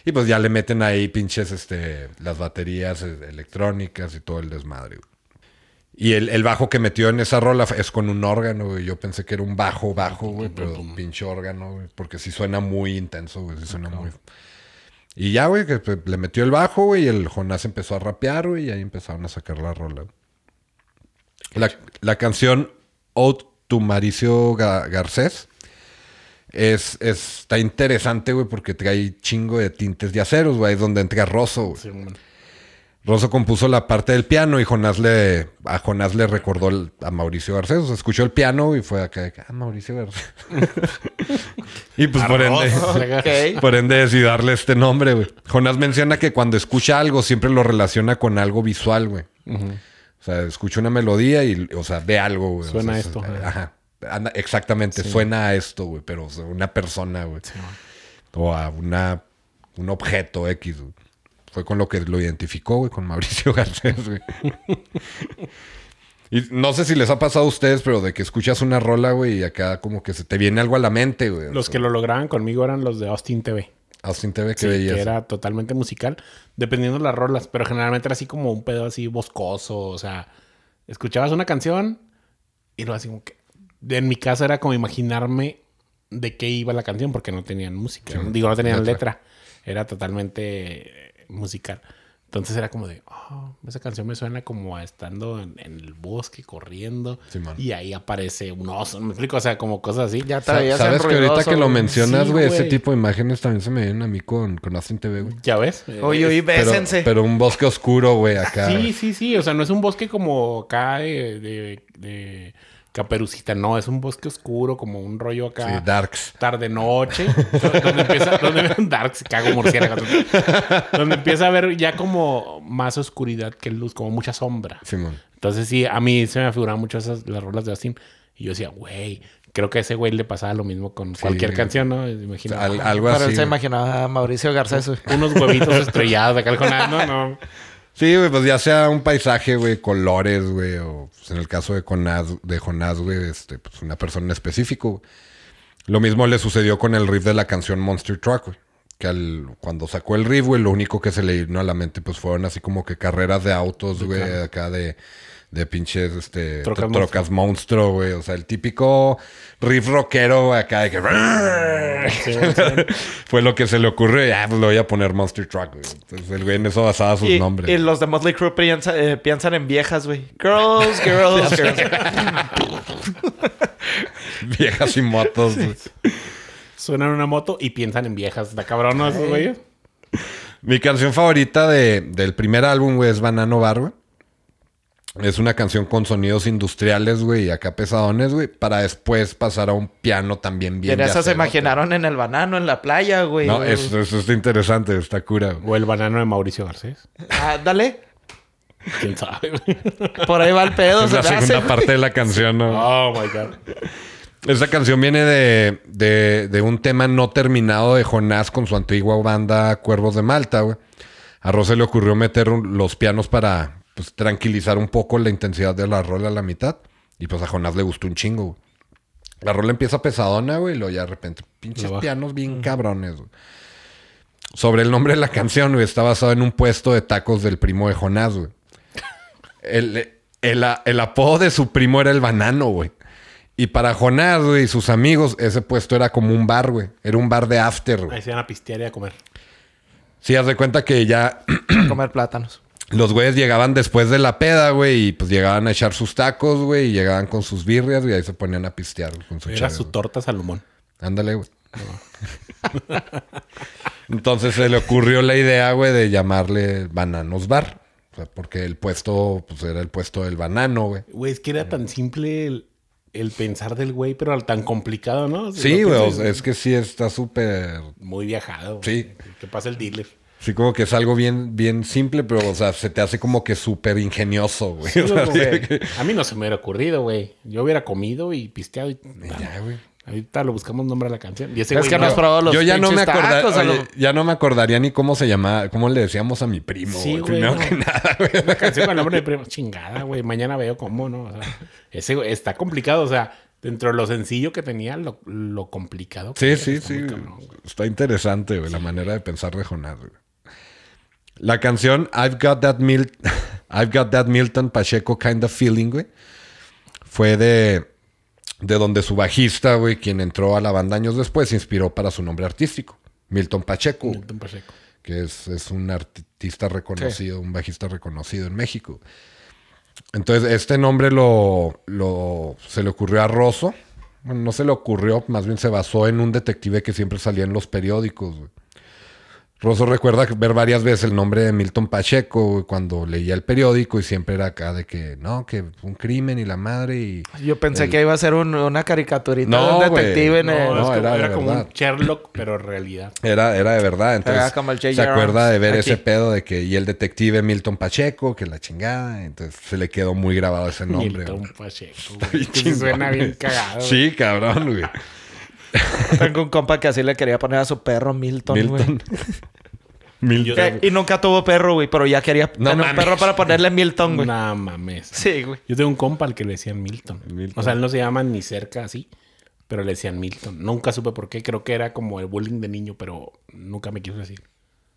Y pues ya le meten ahí pinches este, las baterías eh, electrónicas y todo el desmadre, güey. Y el, el bajo que metió en esa rola es con un órgano, güey. Yo pensé que era un bajo, bajo, güey, pero un pinche órgano, güey. Porque sí suena muy intenso, güey. Sí suena muy... Y ya, güey, que le metió el bajo, güey, y el Jonás empezó a rapear, güey, y ahí empezaron a sacar la rola. La, la canción Ode to Maricio Ga- Garcés es, es- está interesante, güey, porque trae chingo de tintes de aceros, güey, es donde entra Rosso, güey. Sí. Rosso compuso la parte del piano y Jonás le, a Jonás le recordó el- a Mauricio Garcés. O sea, escuchó el piano y fue acá, ah, Mauricio Garcés. [LAUGHS] y pues por ende, [LAUGHS] Ok. por ende decidí darle este nombre, güey. Jonás menciona que cuando escucha algo siempre lo relaciona con algo visual, güey. O sea, escucha una melodía y, o sea, ve algo, güey. O Suena sea, esto, es- ajá. Anda- exactamente, suena a esto, güey, pero o sea, una persona, güey. o a una, un objeto X, güey. Fue con lo que lo identificó, güey, con Mauricio [LAUGHS] Garcés, güey. y no sé si les ha pasado a ustedes, pero de que escuchas una rola, güey, y acá como que se te viene algo a la mente, güey. Los que lo lograban conmigo eran los de Austin TV. Austin TV, qué Sí, que era totalmente musical, dependiendo de las rolas, pero generalmente era así como un pedo así boscoso, o sea, escuchabas una canción y luego así como que en mi caso era como imaginarme de qué iba la canción porque no tenían música, Sí, digo, no tenían letra. letra, era totalmente musical. Entonces era como de, oh, esa canción me suena como a estando en, en el bosque corriendo y ahí aparece un oso, me explico, o sea, como cosas así. Ya ¿Sabes que ahorita que lo güey. mencionas, Sí, güey, ese tipo de imágenes también se me vienen a mí con, con Austin TV, güey? ¿Ya ves? Eh, Oye, oye, Pero, bésense. pero un bosque oscuro, güey, acá. Sí, sí, sí. O sea, no es un bosque como acá de, de, de caperucita, no. Es un bosque oscuro, como un rollo acá. Sí, Darks. Tarde noche. [LAUGHS] donde empieza. Donde [LAUGHS] Dark se cago murciélago. donde empieza a ver ya como más oscuridad que luz, como mucha sombra. Simón. Entonces, sí, a mí se me figuraban mucho esas las rolas de Austin. Y yo decía, güey, creo que a ese güey le pasaba lo mismo con cualquier canción, ¿no? O Imagino. sea, al- algo Pero así. él se imaginaba a Mauricio Garcés. güey. Unos huevitos estrellados acá con no, no. Sí, güey, pues ya sea un paisaje, güey, colores, güey, o pues, en el caso de Jonás, de Jonás, güey, este, pues una persona en específico. güey. Lo mismo le sucedió con el riff de la canción Monster Truck, güey. que al, cuando sacó el riff, güey, lo único que se le vino a la mente, pues fueron así como que carreras de autos, güey, acá de, de pinches, este, Trocas trocas, monstruo, güey. O sea, el típico riff rockero, güey, acá de que... [LAUGHS] Fue lo que se le ocurrió y ya, pues le voy a poner Monster Truck, güey. Entonces el güey en eso basaba sus Y, nombres. y los de Motley Crue piensa- eh, piensan en viejas, güey. Girls, girls, [LAUGHS] girls. [LAUGHS] Viejas y motos, güey. Suenan una moto y piensan en viejas. ¿Está cabrón no esos güeyes? Mi canción favorita de- del primer álbum, güey, es Banano Bar, güey. Es una canción con sonidos industriales, güey, y acá pesadones, güey, para después pasar a un piano también bien. en de esas se imaginaron en el banano, en la playa, güey. No, eso, eso está interesante, está cura. güey. O el banano de Mauricio Garcés. Ah, dale. ¿Quién sabe? güey? Por ahí va el pedo. Es se la hace, segunda güey. parte de la canción, ¿no? Oh my God. Esta canción viene de, de- de un tema no terminado de Jonás con su antigua banda Cuervos de Malta, güey. A Ross se le ocurrió meter un- los pianos para pues, tranquilizar un poco la intensidad de la rola a la mitad. Y pues a Jonás le gustó un chingo, güey. La rola empieza pesadona, güey, y luego ya de repente, pinches pianos bien cabrones, güey. Sobre el nombre de la canción, güey, está basado en un puesto de tacos del primo de Jonás, güey. El, el, el apodo de su primo era el banano, güey. Y para Jonás, güey, y sus amigos, ese puesto era como un bar, güey. Era un bar de after, güey. Ahí se van a pistear y a comer. Sí, haz de cuenta que ya A comer [CLEARS THROAT] plátanos. Los güeyes llegaban después de la peda, güey, y pues llegaban a echar sus tacos, güey, y llegaban con sus birrias y ahí se ponían a pistear güey, con su Era chave, su güey. torta Salomón. Ándale, güey. Entonces se le ocurrió la idea, güey, de llamarle Bananos Bar. O sea, porque el puesto, pues era el puesto del banano, güey. Güey, es que era tan simple el, el pensar del güey, pero tan complicado, ¿no? Sí, güey, es que sí está súper... Muy viajado. Sí. ¿Qué pasa el dealer? Sí, como que es algo bien, bien simple, pero, o sea, se te hace como que súper ingenioso, güey. Sí, [LAUGHS] O sea, güey. así de que- A mí no se me hubiera ocurrido, güey. Yo hubiera comido y pisteado y... Ya, güey. Ahorita lo buscamos nombre a la canción. Y ese Es güey que no has probado los Yo ya no me acordaría, tacos, a lo- ya no me acordaría ni cómo se llamaba, cómo le decíamos a mi primo, Sí, güey. güey, Primero no. que nada, güey. Una canción con el nombre de primo. Chingada, güey. Mañana veo cómo, ¿no? O sea, ese güey está complicado. O sea, dentro de lo sencillo que tenía, lo, lo complicado. que Sí, era, sí, está sí. cabrón. Está interesante, güey, la manera de pensar de Jonás, güey. La canción I've Got That Mil [LAUGHS] I've Got That Milton Pacheco Kind of Feeling, güey. Fue de, de donde su bajista, güey, quien entró a la banda años después, se inspiró para su nombre artístico. Milton Pacheco. Milton Pacheco. que es, es un artista reconocido, un bajista reconocido en México. Entonces, este nombre lo, lo- se le ocurrió a Rosso. Bueno, no se le ocurrió, más bien se basó en un detective que siempre salía en los periódicos. güey. Rosso recuerda ver varias veces el nombre de Milton Pacheco cuando leía el periódico y siempre era acá de que, no, que un crimen y la madre y... Yo pensé que iba a ser un- una caricaturita No, de un detective en No, el... es no, como- era como un Sherlock, pero realidad. Era, era de verdad. Entonces, Era como el se acuerda de ver Aquí. ese pedo de que, y el detective Milton Pacheco, que la chingada. Entonces se le quedó muy grabado ese nombre. Milton. Pacheco. [LAUGHS] Güey. bien Que suena cagado. güey. Sí, cabrón, güey. [LAUGHS] Tengo un compa que así le quería poner a su perro Milton, güey. Milton. [LAUGHS] Milton. Eh, y nunca tuvo perro, güey, pero ya quería No tener un perro para ponerle Milton, güey. No mames. Sí, güey. Yo tengo un compa al que le decían Milton. Milton. O sea, él no se llama ni cerca así, pero le decían Milton. Nunca supe por qué. Creo que era como el bullying de niño, pero nunca me quiso decir.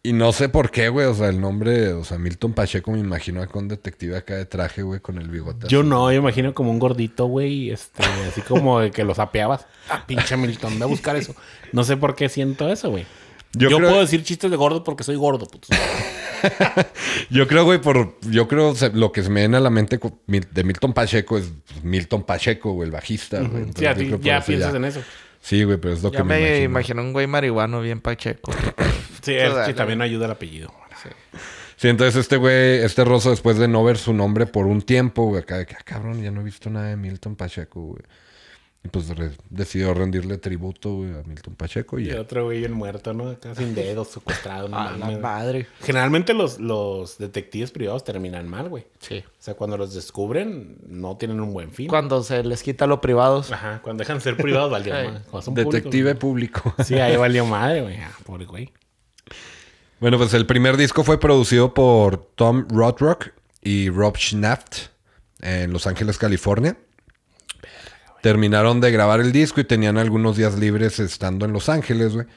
Y no sé por qué, güey. O sea, el nombre, o sea, Milton Pacheco me imagino con un detective acá de traje, güey, con el bigote. Yo así. no, yo imagino como un gordito, güey, este, así como de que lo sapeabas. Ah, pinche Milton, ve a buscar eso. No sé por qué siento eso, güey. Yo Yo, creo- puedo decir chistes de gordo porque soy gordo, puto. [LAUGHS] Yo creo, güey, por. Yo creo lo que se me viene a la mente de Milton Pacheco es Milton Pacheco, güey, el bajista, güey. Entonces, Sí, a ti ya piensas en eso. Sí, güey, pero es lo Ya que me, me imagino. imagino un güey marihuano bien pacheco. [LAUGHS] Sí, es que también ayuda el apellido. Sí, entonces este güey, este Rosso, después de no ver su nombre por un tiempo, güey, acá de que, ah, cabrón, ya no he visto nada de Milton Pacheco, güey. Y pues re- decidió rendirle tributo, güey, a Milton Pacheco y otro güey bien muerto, ¿no? Acá sin dedos, secuestrado. No [LAUGHS] A la madre. Generalmente los, los detectives privados terminan mal, güey. Sí. O sea, cuando los descubren, no tienen un buen fin. Cuando se les quita lo privados. Ajá, cuando dejan de ser privados, valió [LAUGHS] madre. Detective público. [LAUGHS] Sí, ahí valió madre, güey. Ah, pobre güey. bueno, pues el primer disco fue producido por Tom Rothrock y Rob Schnaft en Los Ángeles, California. Terminaron de grabar el disco y tenían algunos días libres estando en Los Ángeles, güey.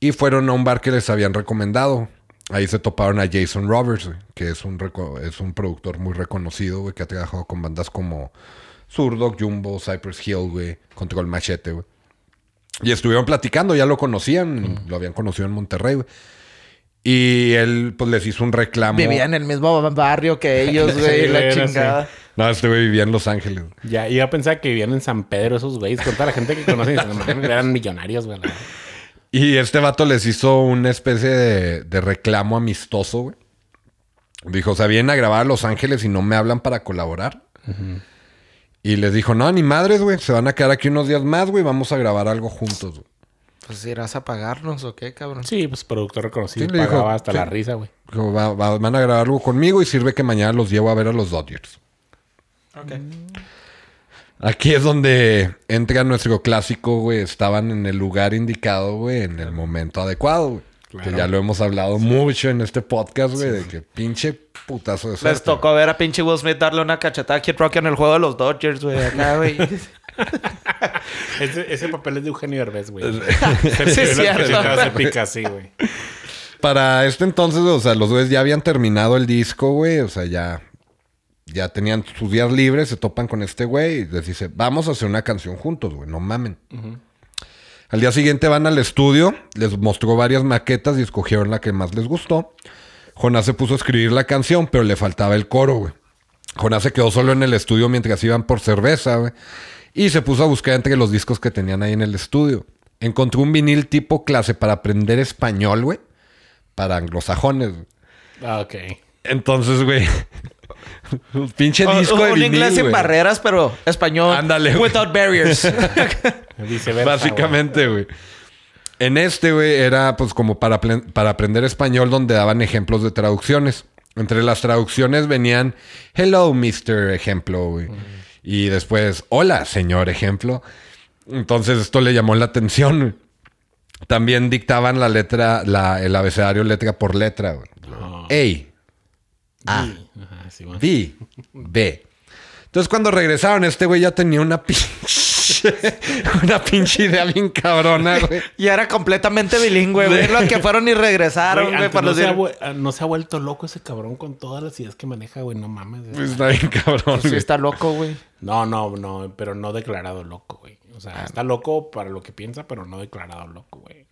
Y fueron a un bar que les habían recomendado. Ahí se toparon a Jason Roberts, que es un, es un productor muy reconocido, güey, que ha trabajado con bandas como Zurdog, Jumbo, Cypress Hill, güey, Control Machete, güey. Y estuvieron platicando, ya lo conocían, lo habían conocido en Monterrey, güey. Y él, pues, les hizo un reclamo. Vivía en el mismo barrio que ellos, [LAUGHS] güey, Sí, la chingada. No, este güey vivía en Los Ángeles. Ya, yo pensaba que vivían en San Pedro esos güeyes. Con toda la gente que conocen, [LAUGHS] eran millonarios, güey. Y este vato les hizo una especie de, de reclamo amistoso, güey. Dijo, o sea, vienen a grabar a Los Ángeles y no me hablan para colaborar. Y les dijo, no, ni madres, güey. Se van a quedar aquí unos días más, güey. Vamos a grabar algo juntos, güey. Pues irás a pagarnos o qué, cabrón. Sí, pues productor reconocido. Sí, le dijo, pagaba hasta sí. la risa, güey. Dijo, "Va- va- van a grabar algo conmigo y sirve que mañana los llevo a ver a los Dodgers. Aquí es donde entra nuestro clásico, güey. Estaban en el lugar indicado, güey, en el momento adecuado, güey. Claro. Que ya lo hemos hablado mucho en este podcast, güey, de que pinche putazo de suerte. Les tocó ver a pinche Will Smith darle una cachetada a Kid Rock en el juego de los Dodgers, güey. Acá, güey. [LAUGHS] Ese, ese papel es de Eugenio Derbez, güey. [LAUGHS] Sí, es cierto. Se pica así, güey. Para este entonces, o sea, los güeyes ya habían terminado el disco, güey. O sea, ya, ya tenían sus días libres, se topan con este güey y les dice, vamos a hacer una canción juntos, güey, no mamen. Al día siguiente van al estudio, les mostró varias maquetas y escogieron la que más les gustó. Jonás se puso a escribir la canción, pero le faltaba el coro, güey. Jonás se quedó solo en el estudio mientras iban por cerveza, güey. Y se puso a buscar entre los discos que tenían ahí en el estudio. Encontró un vinil tipo clase para aprender español, güey. Para anglosajones. Ah, ok. Entonces, güey. [LAUGHS] un [LAUGHS] pinche disco o- de un vinil, inglés sin barreras, pero español. Ándale. Without barriers. [LAUGHS] Viceversa, Básicamente, güey. En este, güey, era pues como para, para aprender español donde daban ejemplos de traducciones. Entre las traducciones venían Hello, Mr. Ejemplo, güey. Y después, Hola, señor Ejemplo. Entonces esto le llamó la atención. güey. También dictaban la letra, la, el abecedario letra por letra, güey. Ah. A. Ajá, sí. B, B. Entonces cuando regresaron, este güey ya tenía una [LAUGHS] pinche, una pinche idea bien cabrona, [LAUGHS] güey. y era completamente bilingüe, güey. Los que fueron y regresaron, Güey, para no, los se ha, ah, no se ha vuelto loco ese cabrón con todas las ideas que maneja, güey. No mames. Pues está bien cabrón, Sí está loco, güey. No, no, no, pero no declarado loco, güey. O sea, está loco para lo que piensa, pero no declarado loco, güey.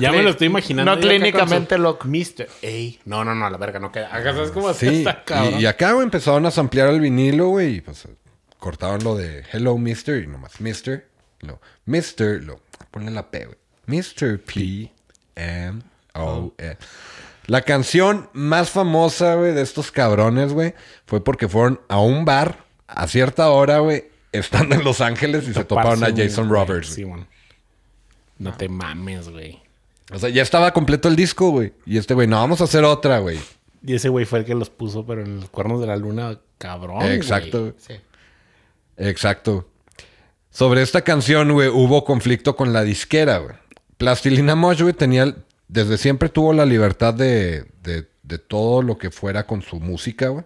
Ya me lo estoy imaginando. no acá clínicamente loco. Mr. A. No, no, no, la verga no queda. Acá sabes cómo Sí, está, cabrón. y, y acá, güey, empezaron a ampliar el vinilo, güey, y pues cortaron lo de Hello, Mister, y nomás Mister, lo, Mister, lo, ponle la P, güey. Mr. P, M, O, E. La canción más famosa, güey, de estos cabrones, güey, fue porque fueron a un bar a cierta hora, güey, estando en Los Ángeles y se toparon a Jason. Roberts. Sí, bueno. No te mames, güey. O sea, ya estaba completo el disco, güey. Y este, güey, no, vamos a hacer otra, güey. Y ese güey fue el que los puso, pero en los cuernos de la luna, cabrón. güey. Exacto, güey. Sí. Exacto. Sobre esta canción, güey, hubo conflicto con la disquera, güey. Plastilina Mosh, güey, tenía... Desde siempre tuvo la libertad de, de, de todo lo que fuera con su música, güey.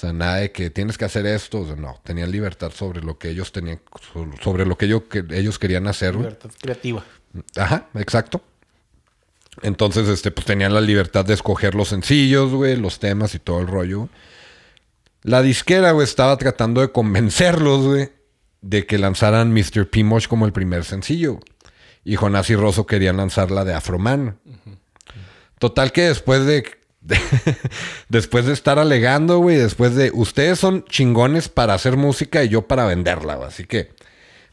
O sea, nada de que tienes que hacer esto. O sea, no, tenían libertad sobre lo que ellos tenían... Sobre lo que, ellos- que ellos querían hacer. Libertad creativa. Ajá, exacto. Entonces, este, pues tenían la libertad de escoger los sencillos, güey, los temas y todo el rollo. La disquera, güey, estaba tratando de convencerlos, güey, de que lanzaran Mr. P. Mosh como el primer sencillo. Y Jonás y Rosso querían lanzar la de Afroman. Total que después de, de- [LAUGHS] después de estar alegando, güey, después de ustedes son chingones para hacer música y yo para venderla, güey. Así que,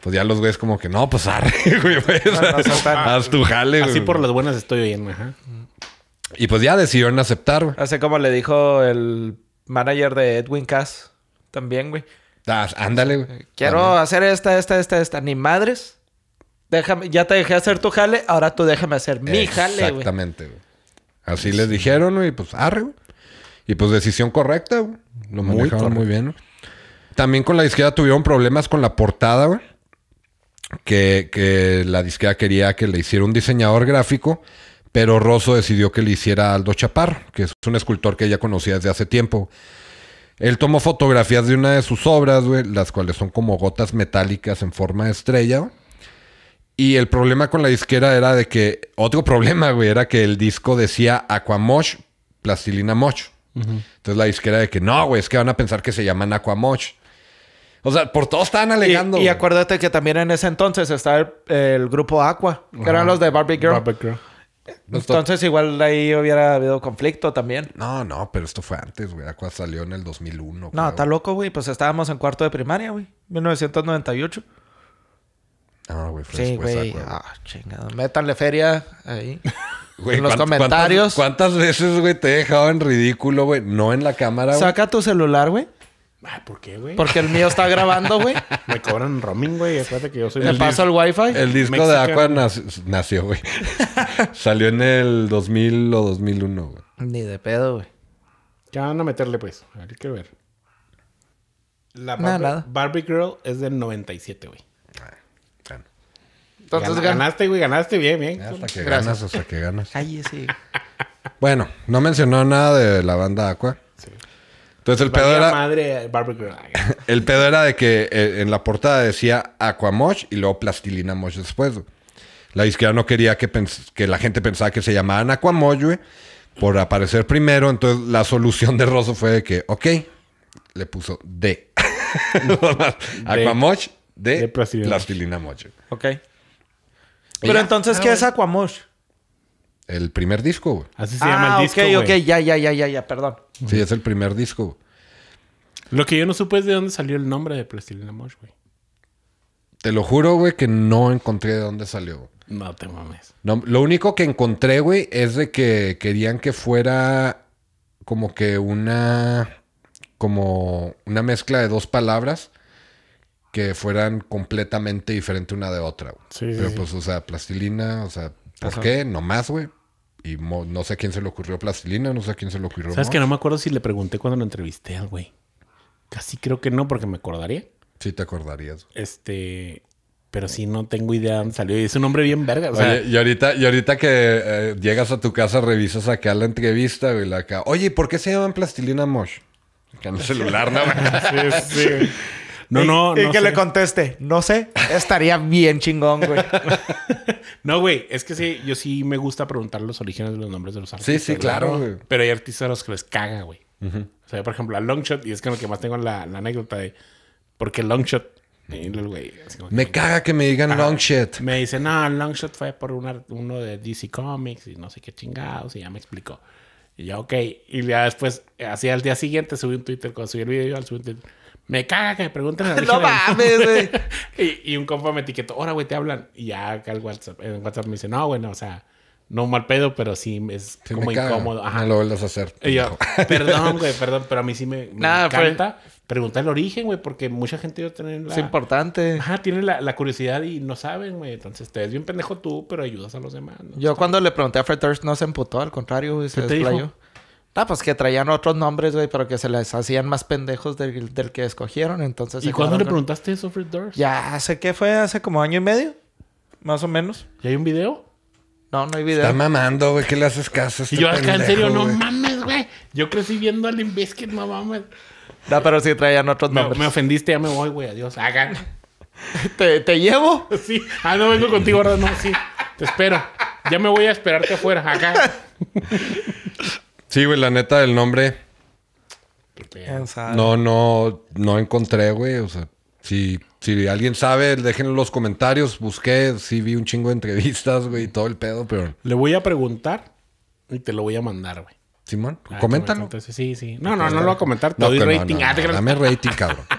pues ya los güeyes como que no, pues [LAUGHS] arre, güey, pues, haz tu jale, Así güey. por las buenas estoy oyendo, ajá. Y pues ya decidieron aceptar, güey. Así como le dijo el manager de Edwin Cass también, güey. Ah, ándale, güey. Quiero hacer esta, esta, esta, esta. Ni madres. Déjame, ya te dejé hacer tu jale, ahora tú déjame hacer mi jale, güey. Exactamente, güey. Así les dijeron, güey, pues arre, güey. Y pues decisión correcta, güey. Lo Muy manejaron muy, bien. güey. También con la disquera tuvieron problemas con la portada, güey. Que, que la disquera quería que le hiciera un diseñador gráfico, pero Rosso decidió que le hiciera Aldo Chaparro, que es un escultor que ella conocía desde hace tiempo. Él tomó fotografías de una de sus obras, güey, las cuales son como gotas metálicas en forma de estrella, güey. Y el problema con la disquera era de que... Otro [LAUGHS] problema, güey, era que el disco decía Aquamosh, Plastilina Mosh. Entonces la disquera de que no, güey, es que van a pensar que se llaman Aquamosh. O sea, por todos estaban alegando. Y, acuérdate que también en ese entonces estaba el, el grupo Aqua, que eran los de Barbie Girl. Barbie Girl. Entonces igual ahí hubiera habido conflicto también. No, no, pero esto fue antes, güey. Aqua salió en el 2001. No, está loco, güey. Pues estábamos en cuarto de primaria, güey. 1998. No, güey, fue Sí, güey. Ah, chingado. Métanle feria ahí. [LAUGHS] Güey, en los ¿cuánt- comentarios. ¿Cuántas, cuántas veces, güey, te he dejado en ridículo, güey? No en la cámara, güey. Saca tu celular, güey. Ay, ¿por qué, güey? Porque el mío está grabando, güey. [LAUGHS] Me cobran roaming, güey. Acuérdate que yo soy... Le muy- paso el wifi. El disco de. Aqua nac- nació, güey. [LAUGHS] Salió en el 2000 o 2001, güey. Ni de pedo, güey. Ya van a meterle, pues. A ver, quiero ver. La Nada, Barbie, nada. Barbie Girl es del 97, güey. Entonces Gana- gan- ganaste, güey. Ganaste bien, bien. hasta que Gracias. ganas, hasta que ganas. Cállese. Bueno, no mencionó nada de la banda Aqua. Sí. Entonces el pedo era... madre [LAUGHS] El pedo era de que eh, en la portada decía Aquamosh y luego Plastilina Mosh después. güey. La disquera no quería que, pens- que la gente pensaba que se llamaban Aquamosh, güey, por aparecer primero. Entonces la solución de Rosso fue de que, ok, le puso D. [LAUGHS] Aquamosh de, De Plastilina Plastilina Mosh. Ok. Pero ya. entonces, Ah, ¿qué es Aquamosh? El primer disco, güey. Así se ah, llama el disco, ok, güey. ok. Ya, ya, ya, ya, ya. Perdón. Sí, es el primer disco. güey. Lo que yo no supe es de dónde salió el nombre de Plastilina Mosh, güey. Te lo juro, güey, que no encontré de dónde salió. No te mames. No, lo único que encontré, güey, es de que querían que fuera como que una. como una mezcla de dos palabras que fueran completamente diferente una de otra, güey. Sí, Pero sí. pues, o sea, plastilina, o sea, ¿por Ajá. qué? Nomás, güey. Y mo- no sé a quién se le ocurrió plastilina, no sé a quién se le ocurrió. ¿Sabes Mosh. que no me acuerdo si le pregunté cuando lo entrevisté al güey? Casi creo que no, porque me acordaría. Sí te acordarías. Este... Pero sí, no tengo idea de dónde salió. Y es un nombre bien verga. O sea, Oye, y ahorita, y ahorita que eh, llegas a tu casa, revisas acá la entrevista, güey, la acá. Oye, ¿y por qué se llaman plastilina Mosh? Acá en el celular, ¿no? [LAUGHS] sí, sí. No, no, y, no. y que sé. le conteste, no sé. Estaría bien chingón, güey. [LAUGHS] No, güey, es que sí, yo sí me gusta preguntar los orígenes de los nombres de los artistas. sí, claro, güey. Pero hay artistas a los que les caga, güey. O sea, por ejemplo, a Longshot, y es con lo que más tengo la, la anécdota de. Longshot. güey, así como que- Me caga que me digan long shit. Me dice, no, Longshot fue por una- uno de DC Comics y no sé qué chingados, y ya me explicó. Y ya, ok. Y ya después, así al día siguiente subí un Twitter, cuando subí el video, al subí un Twitter. Me caga que me pregunten [LAUGHS] no mames, güey. [LAUGHS] y, y un compa me etiquetó, ahora, güey, te hablan. Y ya acá el WhatsApp, en WhatsApp me dice, no, bueno, o sea, no mal pedo, pero sí es Sí, como me incómodo. Ajá. No lo vuelvas a hacer. Y yo, [LAUGHS] perdón, güey, perdón, pero a mí sí me, me Nada, fue- encanta preguntar el origen, güey, porque mucha gente yo tener la... Es importante. Ajá, tiene la, la curiosidad y no saben, güey. Entonces te ves bien pendejo tú, pero ayudas a los demás. ¿no? Yo cuando le pregunté a Fred Durst no se emputó, al contrario, güey, se ¿Qué te dijo? Ah, pues que traían otros nombres, güey, pero que se les hacían más pendejos del, del que escogieron, entonces... ¿Y cuándo le con- preguntaste eso, Fred Durst? Ya hace qué fue, hace como año y medio, más o menos. ¿Ya hay un video? No, no hay video. Está mamando, güey. ¿Qué le haces caso a este y yo acá en serio, no mames, güey. Yo crecí viendo al Biscuit, no mames. No, pero sí traían otros Me, nombres. me ofendiste, ya me voy, güey. Adiós. Hagan. [LAUGHS] ¿Te, te llevo? Sí. Ah, no vengo contigo ahora, no, sí. Te espero. Ya me voy a esperarte afuera, acá. [LAUGHS] Sí, güey, la neta del nombre. No, no, no encontré, güey. O sea, si, si alguien sabe, déjenlo en los comentarios. Busqué, sí vi un chingo de entrevistas, güey, y todo el pedo, pero. Le voy a preguntar y te lo voy a mandar, güey. Simón, Ah, coméntalo. Entonces, sí, sí. No, no, no lo voy a comentar. Te No, doy no, rating. no, Ah, te dame rating, cabrón. [LAUGHS]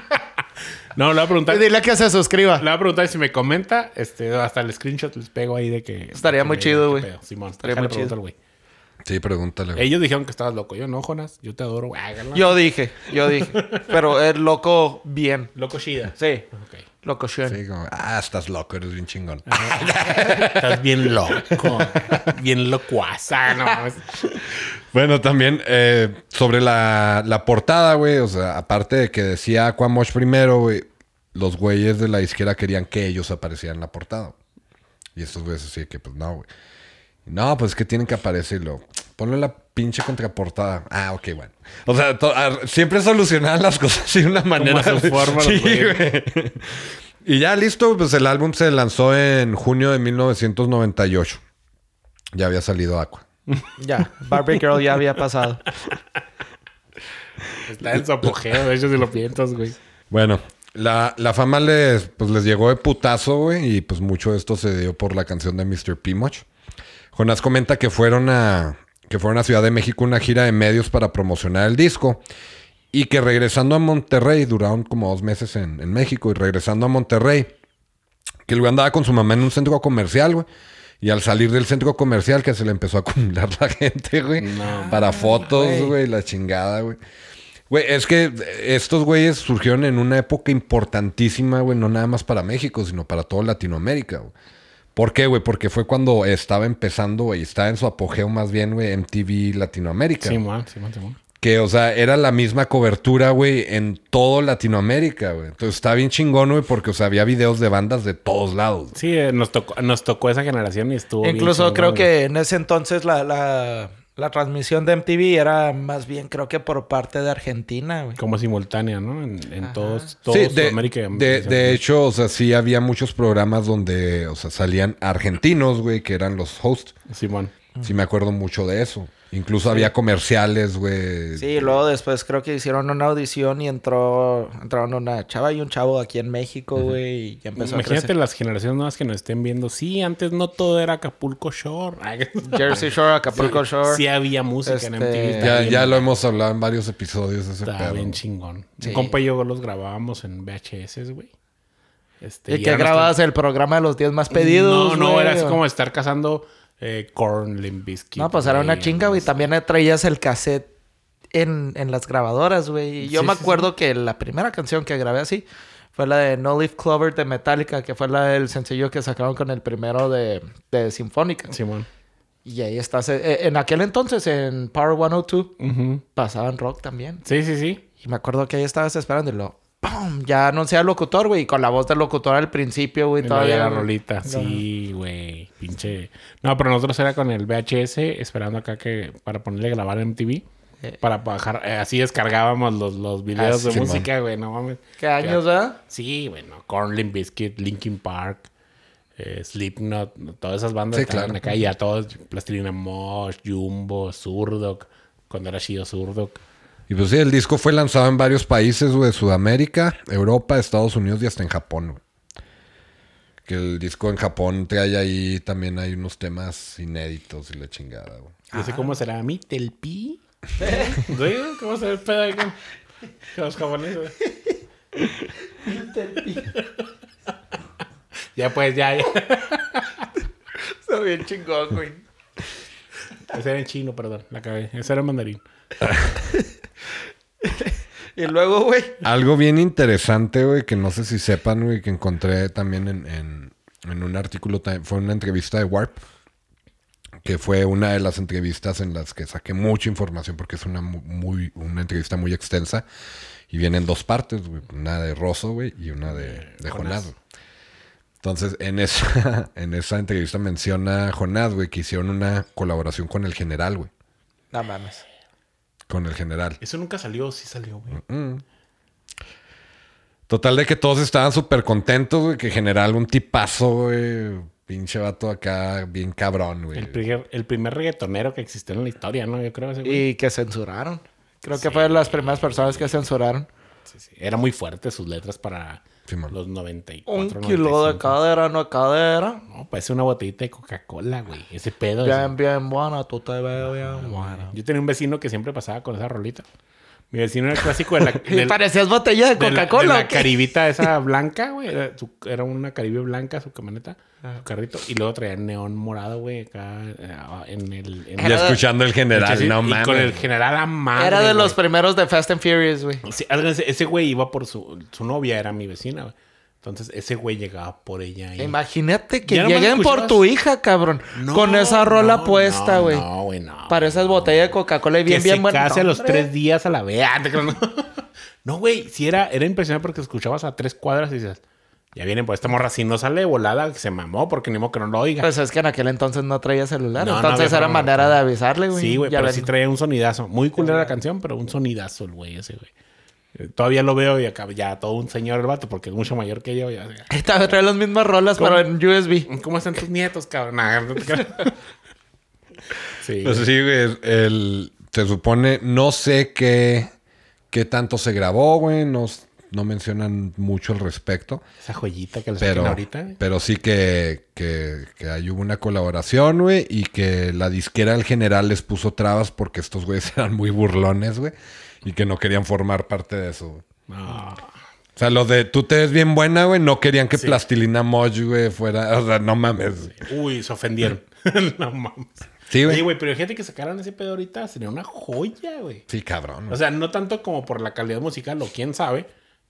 No, le voy a preguntar. Dile que se suscriba. Le voy a preguntar y si me comenta, este, hasta el screenshot les pego ahí de que. Estaría que muy me chido, güey. Simón, Estaría muy chido. güey. Sí, pregúntale, güey. Ellos dijeron que estabas loco. Yo no, Jonas. Yo te adoro, güey. Háganlo. Yo dije, yo dije. [LAUGHS] Pero el loco bien. Loco Shida. Sí, Ok. loco Shen. Sí, como, ah, estás loco, eres bien chingón. Estás bien loco. bien locuaza, no. Bueno, también eh, sobre la, la portada, güey. O sea, aparte de que decía Aquamosh primero, güey. Los güeyes de la izquierda querían que ellos aparecieran en la portada. Y estos güeyes así de que, pues no, güey. No, pues es que tienen que aparecerlo. Ponle la pinche contraportada. Ah, ok, bueno. O sea, to- siempre solucionaban las cosas de una manera. a su forma, Sí, güey. Y ya listo, pues el álbum se lanzó en junio de 1998. Ya había salido Aqua. Ya, Barbie Girl ya había pasado. Está en su apogeo, de hecho, si lo piensas, güey. Bueno, la, la fama les, pues, les llegó de putazo, güey, y pues mucho de esto se dio por la canción de Mr. Pimoch. Jonás comenta que fueron a que fueron a Ciudad de México una gira de medios para promocionar el disco y que regresando a Monterrey, duraron como dos meses en, en México y regresando a Monterrey, que el güey andaba con su mamá en un centro comercial, güey. Y al salir del centro comercial que se le empezó a acumular la gente, güey. para fotos, güey, la chingada, güey. Güey, es que estos güeyes surgieron en una época importantísima, güey, no nada más para México, sino para toda Latinoamérica, güey. ¿Por qué, güey? Porque fue cuando estaba empezando, güey, estaba en su apogeo más bien, güey, MTV Latinoamérica. Simón, Simón, Simón. Que, o sea, era la misma cobertura, güey, en todo Latinoamérica, güey. Entonces está bien chingón, güey, porque, o sea, había videos de bandas de todos lados. Sí, eh, nos tocó, nos tocó esa generación y estuvo bien Incluso chingón, creo güey. que en ese entonces la, la, la transmisión de MTV era más bien, creo que por parte de Argentina, güey. Como simultánea, ¿no? En, en todos, todos Sí, de, Sudamérica. y de, de hecho, o sea, sí había muchos programas donde, o sea, salían argentinos, güey, que eran los hosts. Simón. Sí me acuerdo mucho de eso. Incluso había comerciales, güey. Sí, y luego después creo que hicieron una audición y entró entraron una chava y un chavo aquí en México, güey, y ya empezó a Imagínate crecer. las generaciones nuevas que nos estén viendo. Sí, antes no todo era Acapulco Shore. [LAUGHS] Jersey Shore, Acapulco Shore. Sí había música en Este, MTV. está Ya, ya lo hemos hablado en varios episodios ese Estaba pedo. bien chingón. Sí. Un compa y yo los grabábamos en VHS, güey. Este, Y que era grababas el programa de los 10 más pedidos. No, no, era así o- como estar cazando eh, limp bizkit. No, pues era una chinga, güey. También traías el cassette en, en las grabadoras, güey. Y yo Sí, me sí, acuerdo que la primera canción que grabé así fue la de No Leaf Clover de Metallica, que fue la del sencillo que sacaron con el primero de, de Sinfónica. Simón. Y ahí estás. eh, en aquel entonces, en Power 102, Ujú. pasaban rock también. Sí, sí, sí. Y me acuerdo que ahí estabas esperando y lo... ¡Pum! Ya anuncié al locutor, güey. Con la voz del locutor al principio, güey. Todavía la rolita. Sí, güey. Pinche. No, pero nosotros era con el VHS esperando acá que para ponerle a grabar en MTV. Para bajar. eh, así descargábamos los, los videos Ah, de sí, música, güey. No mames. ¿Qué años, verdad? Sí, bueno. Corn, Limp Bizkit, Linkin Park, eh, Slipknot, todas esas bandas Sí, estaban claro. acá y a todos, Plastilina Mosh, Jumbo, Zurdok, cuando era chido Zurdok. Y pues sí, el disco fue lanzado en varios países, güey, Sudamérica, Europa, Estados Unidos y hasta en Japón, güey. Que el disco en Japón trae ahí también hay unos temas inéditos y la chingada, güey. No sé cómo será mi telpi. [LAUGHS] ¿Sí? ¿Cómo será el pedo ahí con, con los japoneses? ya pues, ya, ya. Está bien chingón, güey. Ese era en chino, perdón. La cagué. Ese era en mandarín. [LAUGHS] [LAUGHS] Y luego, güey. Algo bien interesante, güey, que no sé si sepan, güey, que encontré también en, en- en un artículo, fue una entrevista de Warp, que fue una de las entrevistas en las que saqué mucha información porque es una mu- muy, una entrevista muy extensa y viene en dos partes, güey, una de Rosso, güey, y una de, de Jonás. Entonces, en esa, [LAUGHS] en esa entrevista menciona Jonás, güey, que hicieron una colaboración con el general, güey. No mames. Con el general. Eso nunca salió, sí salió, güey. Total de que todos estaban súper contentos, güey. Que general un tipazo, güey. Pinche vato acá, bien cabrón, güey. El, primer, el primer reggaetonero que existió en la historia, ¿no? Yo creo ese güey. Y que censuraron. Creo que fue de las primeras personas que censuraron. Sí, sí. Era muy fuerte sus letras para Simón. los 94, Un 95. kilo de cadera, no es cadera. No, parece una botellita de Coca-Cola, güey. Ese pedo. Bien, ese- bien buena, tú te ves bien buena. Yo tenía un vecino que siempre pasaba con esa rolita. Mi vecino era el clásico de la... [LAUGHS] Del- parecías botella de de la- Coca-Cola. de ¿o la caribita esa [LAUGHS] blanca, güey. Era, una caribe blanca, su camioneta, su carrito. Y luego traía neón morado, güey, acá eh, en el... en Y escuchando el general, no y mames. con el general a madre, Era de los primeros de Fast and Furious, güey. Sí, ese güey iba por su... Su novia era mi vecina, güey. Entonces, ese güey llegaba por ella. ahí. Imagínate que lleguen por tu hija, cabrón. No, con esa rola no, puesta, no, güey. No, güey, no. Pareces botella de Coca-Cola y bien, que bien se buena. case a No, los tres días a la vez. Ah, No, [LAUGHS] No, güey, sí era, era impresionante porque escuchabas a tres cuadras y dices, ya vienen por esta morra. Si no sale de volada, que se mamó porque ni modo que no lo oiga. Pues es que en aquel entonces no traía celular. No, no entonces había era manera no. de avisarle, güey. sí, güey, pero ven. sí traía un sonidazo. Muy cool era la canción, pero un sonidazo el güey ese, güey. Todavía lo veo y acá ya todo un señor el vato, porque es mucho mayor que yo. Ya, Esta trae las mismas rolas, ¿Cómo? pero en USB. ¿Cómo están tus nietos, cabrón? Nah, no te [LAUGHS] sí. Pues sí, güey. El, se supone, no sé qué, qué tanto se grabó, güey. No, no mencionan mucho al respecto. Esa joyita que le saquen Pero, ahorita. güey. pero sí que, que, que ahí hubo una colaboración, güey, y que la disquera en general les puso trabas porque estos güeyes [LAUGHS] eran muy burlones, güey, y que no querían formar parte de eso. No. O sea, lo de tú te ves bien buena, güey, no querían que Plastilina Mosh, güey, fuera. O sea, no mames. Uy, se ofendieron. [LAUGHS] no mames. Sí, güey. güey, pero fíjate que sacaran ese pedo ahorita sería una joya, güey. Sí, cabrón. O sea, no tanto como por la calidad musical o quién sabe,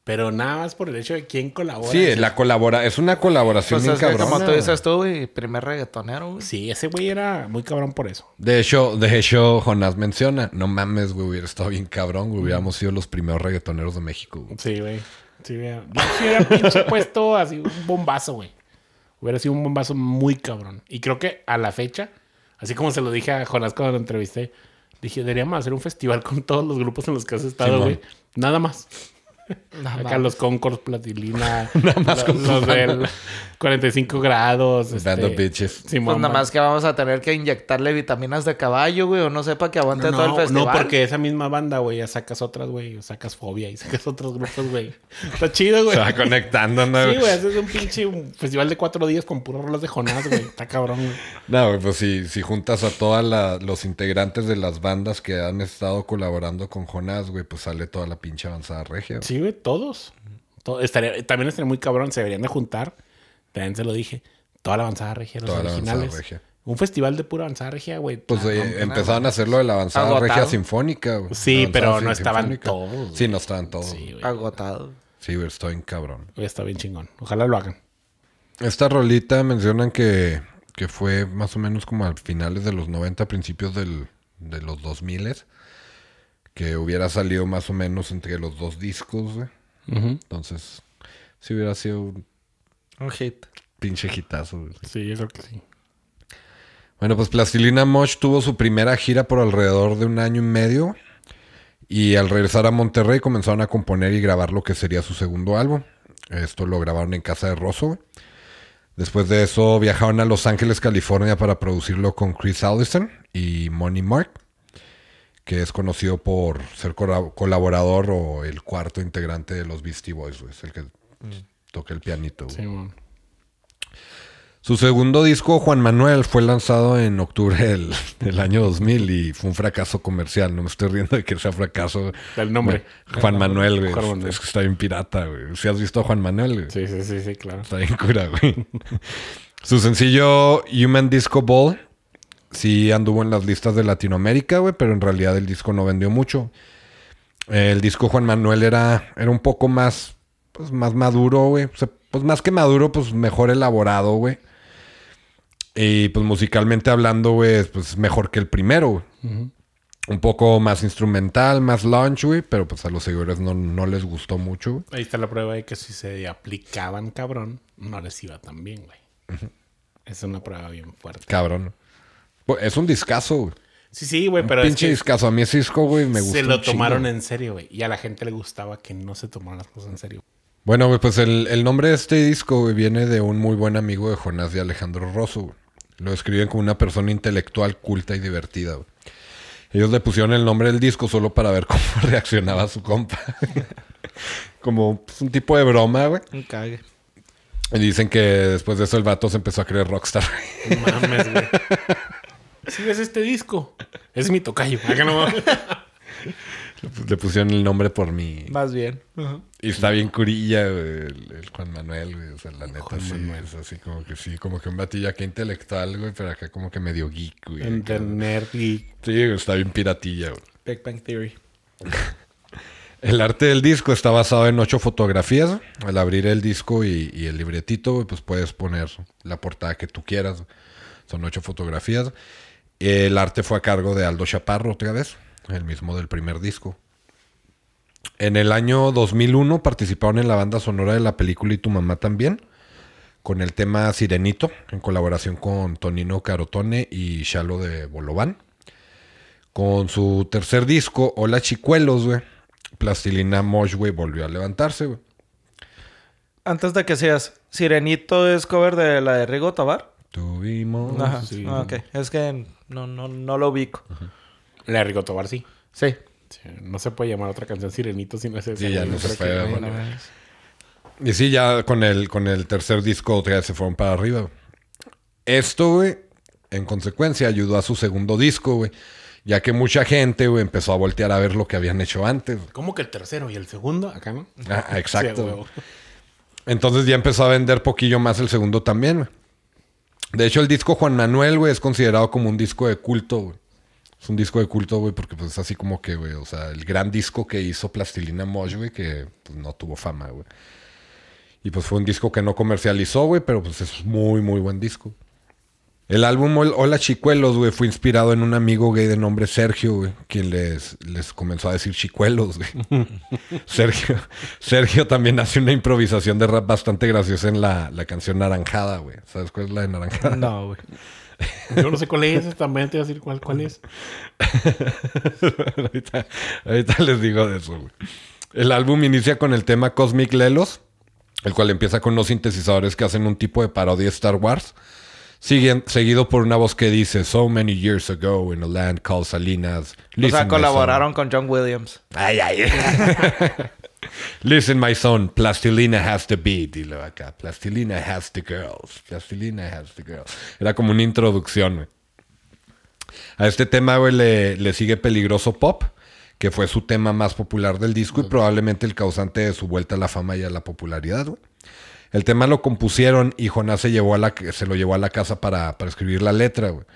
pero nada más por el hecho de quién colabora. Sí, la colabora, es una colaboración Pues bien cabrona, como tú güey. dices tú, güey, primer reggaetonero, güey. Sí, ese güey era muy cabrón por eso. De hecho, de hecho, Jonás menciona, no mames, güey, hubiera estado bien cabrón, güey, hubiéramos sido los primeros reggaetoneros de México, güey. Sí, güey. Sí, güey. Yo sí hubiera pinche puesto así un bombazo, güey. Hubiera sido un bombazo muy cabrón. Y creo que a la fecha, así como se lo dije a Jonás cuando lo entrevisté, dije, deberíamos hacer un festival con todos los grupos en los que has estado, güey. Nada más. Nada Acá más. los Concord, Platilina, [LAUGHS] los, los del 45 grados. Band este, of Bitches. Simón, Pues nada más que vamos a tener que inyectarle vitaminas de caballo, güey, o no sé, para que aguante todo el festival. no, porque esa misma banda, güey, ya sacas otras, güey. Sacas Fobia y sacas otros grupos, güey. Está chido, güey. Se va conectando, ¿no? Sí, güey, haces un pinche festival de cuatro días con puros rolas de Jonás, güey. Está cabrón, güey. No, güey, pues si, si juntas a todos los integrantes de las bandas que han estado colaborando con Jonás, güey, pues sale toda la pinche avanzada regia. güey. Sí, güey, todos. Todo- estaría, también estaría muy cabrón, se deberían de juntar. También se lo dije. Toda la avanzada regia, los Toda la avanzada originales. regia. Un festival de pura avanzada regia, güey. Pues La eh, empezaron a hacerlo de la avanzada Agotado. regia sinfónica, güey. Sí, La pero no estaban sinfónica. todos, güey. Sí, no estaban todos. Sí, güey. Agotado. Sí, güey, estoy en cabrón. Güey, Está bien chingón. Ojalá lo hagan. Esta rolita mencionan que, que fue más o menos como a finales de los 90, principios del, de los 2000 que hubiera salido más o menos entre los dos discos, güey. Entonces, sí hubiera sido un Un hit. pinche hitazo, güey. Sí, yo creo que sí. Bueno, pues Plastilina Mosh tuvo su primera gira por alrededor de un año y medio. Y al regresar a Monterrey comenzaron a componer y grabar lo que sería su segundo álbum. Esto lo grabaron en casa de Rosso. Después de eso viajaron a Los Ángeles, California para producirlo con Chris Allison y Money Mark, que es conocido por ser colaborador o el cuarto integrante de los Beastie Boys. Es el que toca el pianito. güey. Sí, man. Su segundo disco, Juan Manuel, fue lanzado en octubre del, del año 2000 y fue un fracaso comercial. No me estoy riendo de que sea fracaso. Del nombre. Juan Manuel, güey. Juan Manuel. Es que está bien pirata, güey. Si has visto a Juan Manuel, güey. Sí, sí, sí, sí, claro. Está bien cura, güey. [LAUGHS] Su sencillo Human Disco Ball sí anduvo en las listas de Latinoamérica, güey, pero en realidad el disco no vendió mucho. El disco Juan Manuel era, era un poco más, pues, más maduro, güey. O sea, pues más que maduro, pues mejor elaborado, güey. Y pues musicalmente hablando, güey, es, pues mejor que el primero, güey. Un poco más instrumental, más launch, güey, pero pues a los seguidores no, no les gustó mucho, güey. Ahí está la prueba de que si se aplicaban, cabrón, no les iba tan bien, güey. Es una prueba bien fuerte. Cabrón. Es un discazo, güey. Sí, sí, güey, pero es Pinche que discazo. A mí ese disco, güey, me gusta. se lo tomaron en serio, güey. Y a la gente le gustaba que no se tomaran las cosas en serio. Bueno, güey, pues el, el nombre de este disco, güey, viene de un muy buen amigo de Jonás de Alejandro Rosso, güey. Lo escriben como una persona intelectual, culta y divertida, güey. Ellos le pusieron el nombre del disco solo para ver [LAUGHS] cómo reaccionaba su compa. [LAUGHS] como pues, un tipo de broma, güey. Un cague. Y dicen que después de eso el vato se empezó a creer rockstar. No mames, güey. [LAUGHS] ¿Sí ves este disco? Es mi tocayo. Acá no mames. Le pusieron el nombre por mí. Más bien. Y está bien curilla, güey, el, el Juan Manuel, güey. O sea, la neta, Juan sí, Manuel. es así como que sí, como que un batillo acá intelectual, güey, pero acá como que medio geek, güey. Y... Sí, güey, está bien piratilla, güey. Big Bang Theory. [LAUGHS] El arte del disco está basado en ocho fotografías. Al abrir el disco y, y el libretito, güey, pues puedes poner la portada que tú quieras. Son ocho fotografías. El arte fue a cargo de Aldo Chaparro, otra vez, el mismo del primer disco. En el año 2001 participaron en la banda sonora de la película Y tu mamá también, con el tema Sirenito, en colaboración con Tonino Carotone y Shalo de Bolobán. Con su tercer disco, Hola Chicuelos, güey, Plastilina Mosh, güey, volvió a levantarse, güey. Antes de que seas, ¿Sirenito es cover de la de Rigo Tobar? Tuvimos... Ajá. sí. Ah, ok. Es que no, no, no lo ubico. La de Rigo Tobar, sí. Sí. Sí, No se puede llamar otra canción Sirenito si no es esa. Sí, ya no se puede, que- bueno. Y sí, ya con el, con el tercer disco ya se fueron para arriba. güey. Esto, güey, en consecuencia, ayudó a su segundo disco, güey. Ya que mucha gente, güey, empezó a voltear a ver lo que habían hecho antes. ¿Cómo que el tercero y el segundo? Acá, ¿no? Ah, [LAUGHS] exacto. Entonces ya empezó a vender poquillo más el segundo también, güey. De hecho, el disco Juan Manuel, güey, es considerado como un disco de culto, güey. Es un disco de culto, güey, porque pues es así como que, güey, o sea, el gran disco que hizo Plastilina Mosh, güey, que pues, no tuvo fama, güey. Y pues fue un disco que no comercializó, güey, pero pues es muy, muy buen disco. El álbum Hol- Hola Chicuelos, güey, fue inspirado en un amigo gay de nombre Sergio, güey, quien les, les comenzó a decir chicuelos, güey. [LAUGHS] Sergio, Sergio también hace una improvisación de rap bastante graciosa en la, la canción Naranjada, güey. ¿Sabes cuál es la de Naranjada? No, güey. Yo no sé cuál es, también te voy a decir cuál, cuál es. [LAUGHS] ahorita, ahorita les digo de eso, güey. El álbum inicia con el tema Cosmic Lelos, el cual empieza con unos sintetizadores que hacen un tipo de parodia de Star Wars. Siguen- seguido por una voz que dice So many years ago in a land called Salinas. O sea, colaboraron con John Williams. son". Ay, ay. [LAUGHS] Listen, my son, Plastilina has the beat. Luego acá, Plastilina has the girls. Plastilina has the girls. Era como una introducción, güey. A este tema, güey, le, le sigue Peligroso Pop, que fue su tema más popular del disco y probablemente el causante de su vuelta a la fama y a la popularidad, güey. El tema lo compusieron y Jonás se, llevó a la, se lo llevó a la casa para, para escribir la letra, güey.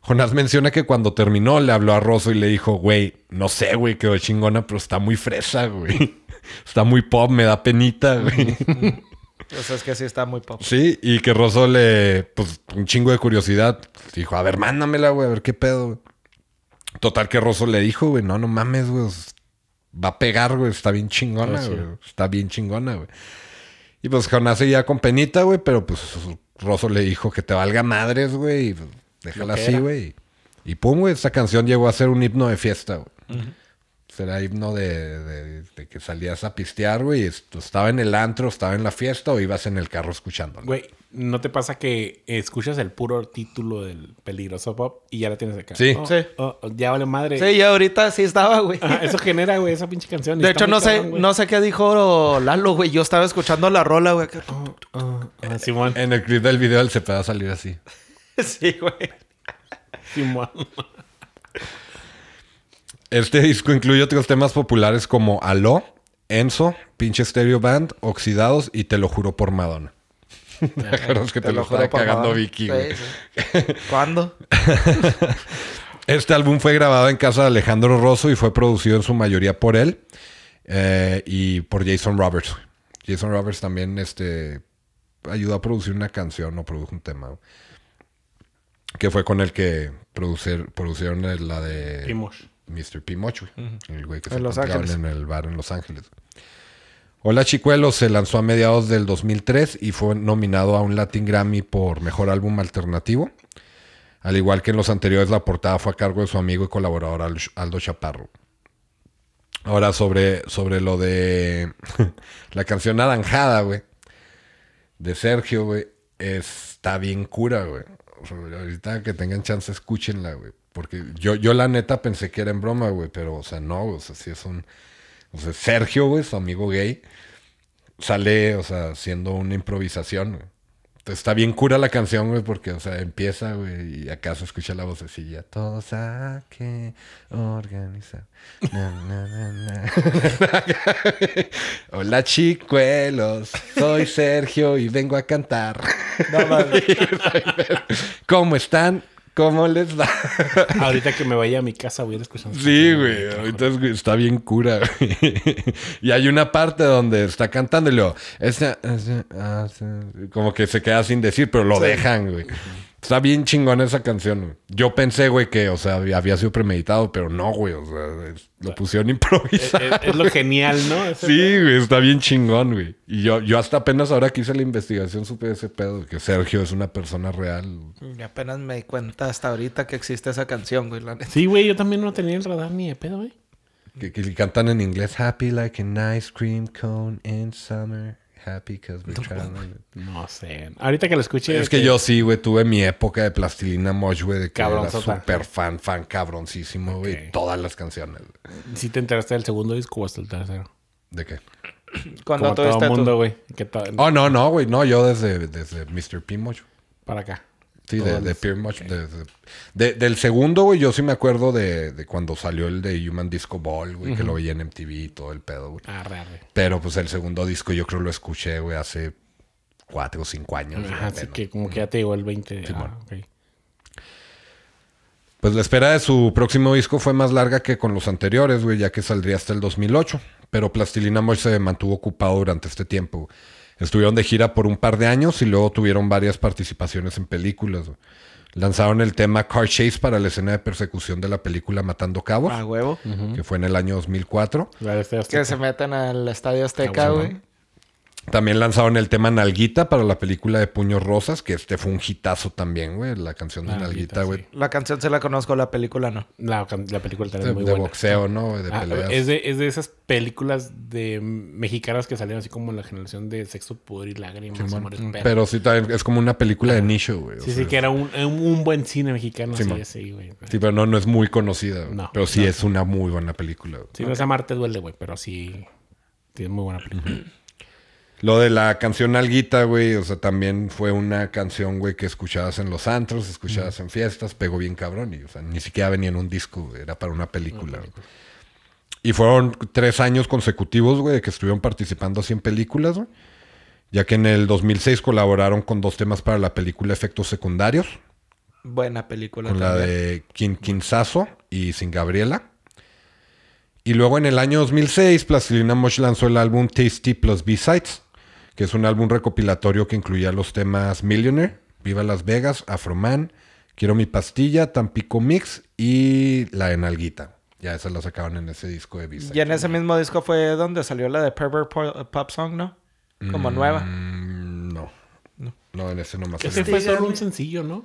Jonás menciona que cuando terminó le habló a Rosso y le dijo, güey, no sé, güey, quedó chingona, pero está muy fresa, güey. Está muy pop, me da penita, güey. Pues es que sí está muy pop. Sí, y que Rosso le, pues, un chingo de curiosidad. Dijo, a ver, mándamela, güey, a ver qué pedo. güey. Total que Rosso le dijo, güey, no, no mames, güey. Va a pegar, güey, está bien chingona, Ah, sí. güey. Está bien chingona, güey. Y pues Jonás seguía con penita, güey, pero pues Rosso le dijo que te valga madres, güey, y pues, déjala así, güey. Y pum, güey, esta canción llegó a ser un himno de fiesta, güey. Será himno de, de- de que salías a pistear, güey. Estaba en el antro, estaba en la fiesta o ibas en el carro escuchándolo. Güey, ¿no te pasa que escuchas el puro título del peligroso pop y ya la tienes acá? Sí. Oh, Sí. oh, oh, ya vale madre. Sí, ya ahorita sí estaba, güey. Ajá, eso genera, güey, esa pinche canción. De hecho, no sé, cabrón, no sé qué dijo Lalo, güey. Yo estaba escuchando la rola, güey. Oh, oh, ah, Simón. En el clip del video él se puede salir así. [LAUGHS] Sí, güey. Simón. Este disco incluye otros temas populares como Aló, Enzo, Pinche Stereo Band, Oxidados y Te lo juro por Madonna. [LAUGHS] ¿Te acuerdas que te, lo, juro estaba por cagando Madonna. Vicky, Sí. ¿Cuándo? [LAUGHS] Este álbum fue grabado en casa de Alejandro Rosso y fue producido en su mayoría por él eh, y por Jason Roberts. güey. Jason Roberts también este, ayudó a producir una canción o produjo un tema. Que fue con el que producer, producieron la de Primosh. Mr. P. Moch, güey. El güey que se Los Ángeles. en el bar en Los Ángeles. Hola Chicuelos se lanzó a mediados del 2003 y fue nominado a un Latin Grammy por Mejor Álbum Alternativo. Al igual que en los anteriores, la portada fue a cargo de su amigo y colaborador Al- Aldo Chaparro. Ahora sobre, sobre lo de [LAUGHS] la canción Naranjada, güey. De Sergio, güey. Está bien cura, güey. O sea, ahorita que tengan chance, escúchenla, güey. Porque yo, yo la neta pensé que era en broma, güey. Pero, o sea, no, o sea, sí es un... O sea, Sergio, güey, su amigo gay, sale, o sea, haciendo una improvisación, güey. Entonces está bien cura la canción, güey, porque, o sea, empieza, güey, y acá se escucha la vocecilla. Todos hay que organizar. Na, na, na, na. [LAUGHS] Hola, chicuelos. Soy Sergio y vengo a cantar. No. [LAUGHS] ¿Cómo están? ¿Cómo les va? [LAUGHS] Ahorita que me vaya a mi casa voy a ir escuchando. Sí, güey. Ahorita es- está bien cura, güey. [LAUGHS] Y hay una parte donde está cantando y luego... esa- esa- sí, como que se queda sin decir, pero lo dejan, güey. Está bien chingona esa canción, güey. Yo pensé, güey, que, o sea, había sido premeditado, pero no, güey. O sea, es- lo pusieron Es, improvisado. es- es lo genial, ¿no? Ese- Sí, güey, está bien chingón, güey. Y yo, yo hasta apenas ahora que hice la investigación supe ese pedo, que Sergio es una persona real. Y apenas me di cuenta hasta ahorita que existe esa canción, güey, la neta. Sí, güey, yo también no tenía el radar ni de pedo, güey. Que, que cantan en inglés Happy like an ice cream cone in summer. Happy because we're traveling. No sé. Ahorita que lo escuché. Es que yo sí, güey, tuve mi época de Plastilina Mosh, güey, de que era súper fan, fan cabroncísimo, güey. Todas las canciones. ¿Sí te enteraste del segundo disco o hasta el tercero? ¿De qué? Cuando Como todo tuviste el mundo, güey. to- Oh, no, no, güey. No, yo desde, desde Mr. P. Mosh. Para acá. Sí, de, de Peer Mosh. de- de- de- del segundo, güey, yo sí me acuerdo de, de cuando salió el de Human Disco Ball, güey, que lo veía en MTV y todo el pedo, güey. Arre, arre. Pero pues el segundo disco yo creo lo escuché, güey, hace cuatro o cinco años. Ajá, así que como que ya te llegó el 20. de- ah, ok. Pues la espera de su próximo disco fue más larga que con los anteriores, güey, ya que saldría hasta el 2008. Pero Plastilina Mosh se mantuvo ocupado durante este tiempo. güey. Estuvieron de gira por un par de años y luego tuvieron varias participaciones en películas. güey. Lanzaron el tema Car Chase para la escena de persecución de la película Matando Cabos, A huevo. que fue en el año 2004. La de este Azteca. Que se meten al Estadio Azteca, Ah, bueno. güey. También lanzaron el tema Nalguita para la película de Puños Rosas, que este fue un hitazo también, güey, la canción de Nalguita, Nalguita, güey. sí. La canción se la conozco, la película no. La, la película De, también es muy de buena. boxeo. De Ah, peleas. es, de, es de esas películas de mexicanas que salieron así como en la generación de Sexo, Pudor y Lágrimas. Amores Perros. Pero sí, también es como una película de nicho, güey. Sí, sea, sí, que era un, un, buen cine mexicano. Sí, Simón. sí, güey. Sí, pero no, no es muy conocida. güey. No, pero sí no. es una muy buena película. güey. Si no es amarte duele, güey, pero sí, sí es muy buena película. [CLEARS THROAT] Lo de la canción Alguita, güey, o sea, también fue una canción, güey, que escuchabas en los antros, escuchabas en fiestas, pegó bien cabrón. Y, o sea, ni siquiera venía en un disco, güey, era para una película. Y fueron tres años consecutivos, güey, de que estuvieron participando así en películas, güey. Ya que en el 2006 colaboraron con dos temas para la película Efectos Secundarios. Buena película con la de y Sin Gabriela. Y luego en el año 2006, Plastilina Mosh lanzó el álbum Tasty Plus B-Sides, que es un álbum recopilatorio que incluía los temas Millionaire, Viva Las Vegas, Afroman, Quiero mi pastilla, Tampico Mix y La Enalguita. Ya esas las sacaban en ese disco de B-Sides. Y en ese mismo disco fue donde salió la de Pervert Po- Pop Song, ¿no? Como nueva. Mm, no. no. en ese nomás. Ese salió. fue solo un sencillo, ¿no?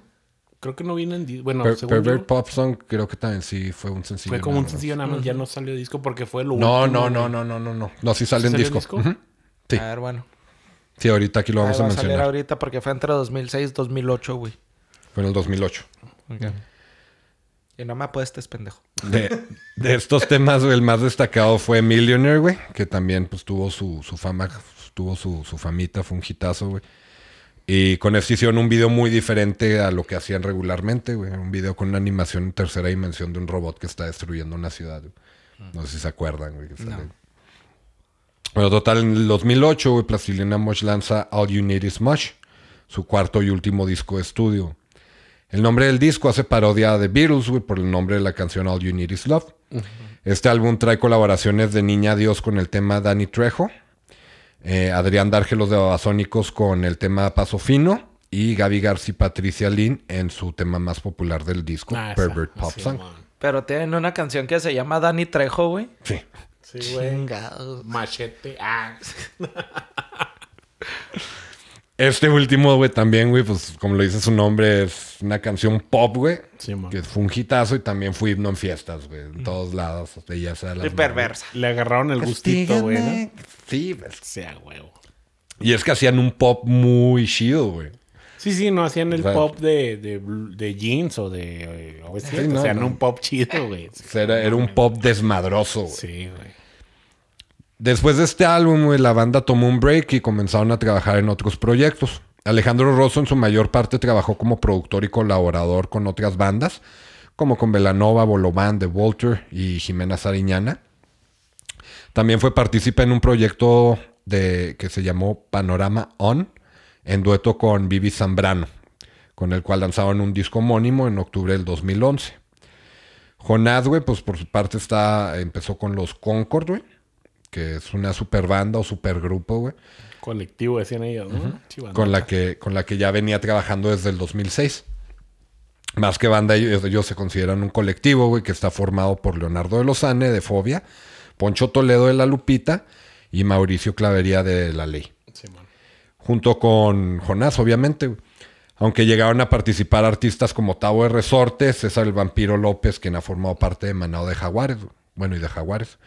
Creo que no viene en disco. Bueno, Per- según Pervert yo, Pop Song creo que también sí fue un sencillo. fue como un más. sencillo nada más. Ya no salió disco porque fue lo No, último. no, no, güey. no, no, no, no. No, sí sale en disco. Sí. A ver, bueno. Sí, ahorita aquí lo Ahí vamos va a a salir mencionar. ahorita porque fue entre 2006 y 2008, güey. Fue en el 2008. Y no me apuestes, pendejo. De, de estos temas, güey, el más destacado fue Millionaire, güey, que también pues tuvo su, su fama, tuvo su, su famita, fue un hitazo, güey. Y con este hicieron un video muy diferente a lo que hacían regularmente, güey. Un video con una animación en tercera dimensión de un robot que está destruyendo una ciudad. güey. No sé si se acuerdan, güey. que sale. Bueno, total, en el 2008, güey, Plastilina Mosh lanza All You Need Is Much, su cuarto y último disco de estudio. El nombre del disco hace parodia de Beatles, güey, por el nombre de la canción All You Need Is Love. Este álbum trae colaboraciones de Niña Dios con el tema Danny Trejo, eh, Adrián Dárgelos de Babasónicos con el tema Paso Fino y Gaby García y Patricia Lynn en su tema más popular del disco, Ah, esa. Pervert Pop Song. man. Pero tienen una canción que se llama Danny Trejo, güey. Sí. Sí, güey. Chingados. Machete. Ah. [LAUGHS] Este último, güey, también, güey, pues como lo dice su nombre, es una canción pop, güey. Sí, man. que fue un hitazo y también fue himno en fiestas, güey. En todos lados. o sea, ya sea las Y perversa. Le agarraron el gustito, güey, ¿no? Sí, pues. Sea huevo. Y es que hacían un pop muy chido, güey. Sí, sí, no hacían el O sea, pop de, de, jeans o de eh, OV7, Sí, no, hacían no. un pop chido, güey. O sea, Era, era un pop desmadroso, güey. Sí, güey. Después de este álbum, la banda tomó un break y comenzaron a trabajar en otros proyectos. Alejandro Rosso en su mayor parte trabajó como productor y colaborador con otras bandas, como con Velanova, Bolobán, The Walter y Jimena Sariñana. También fue partícipe en un proyecto de, que se llamó Panorama On, en dueto con Vivi Zambrano, con el cual lanzaron un disco homónimo en octubre del 2011. Jonás, pues por su parte está, empezó con los Concord, güey, que es una super banda o super grupo, güey, Colectivo, decían ellos, ¿no? Chivandota. con la que con la que ya venía trabajando desde el 2006. Más que banda, ellos, ellos se consideran un colectivo, güey, que está formado por Leonardo de Lozane de Fobia, Poncho Toledo de La Lupita y Mauricio Clavería de La Ley. Sí. Junto con Jonás, obviamente, güey. Aunque llegaron a participar artistas como Tavo de Resortes, César el Vampiro López, quien ha formado parte de Manado de Jaguares. Bueno, y de Jaguares.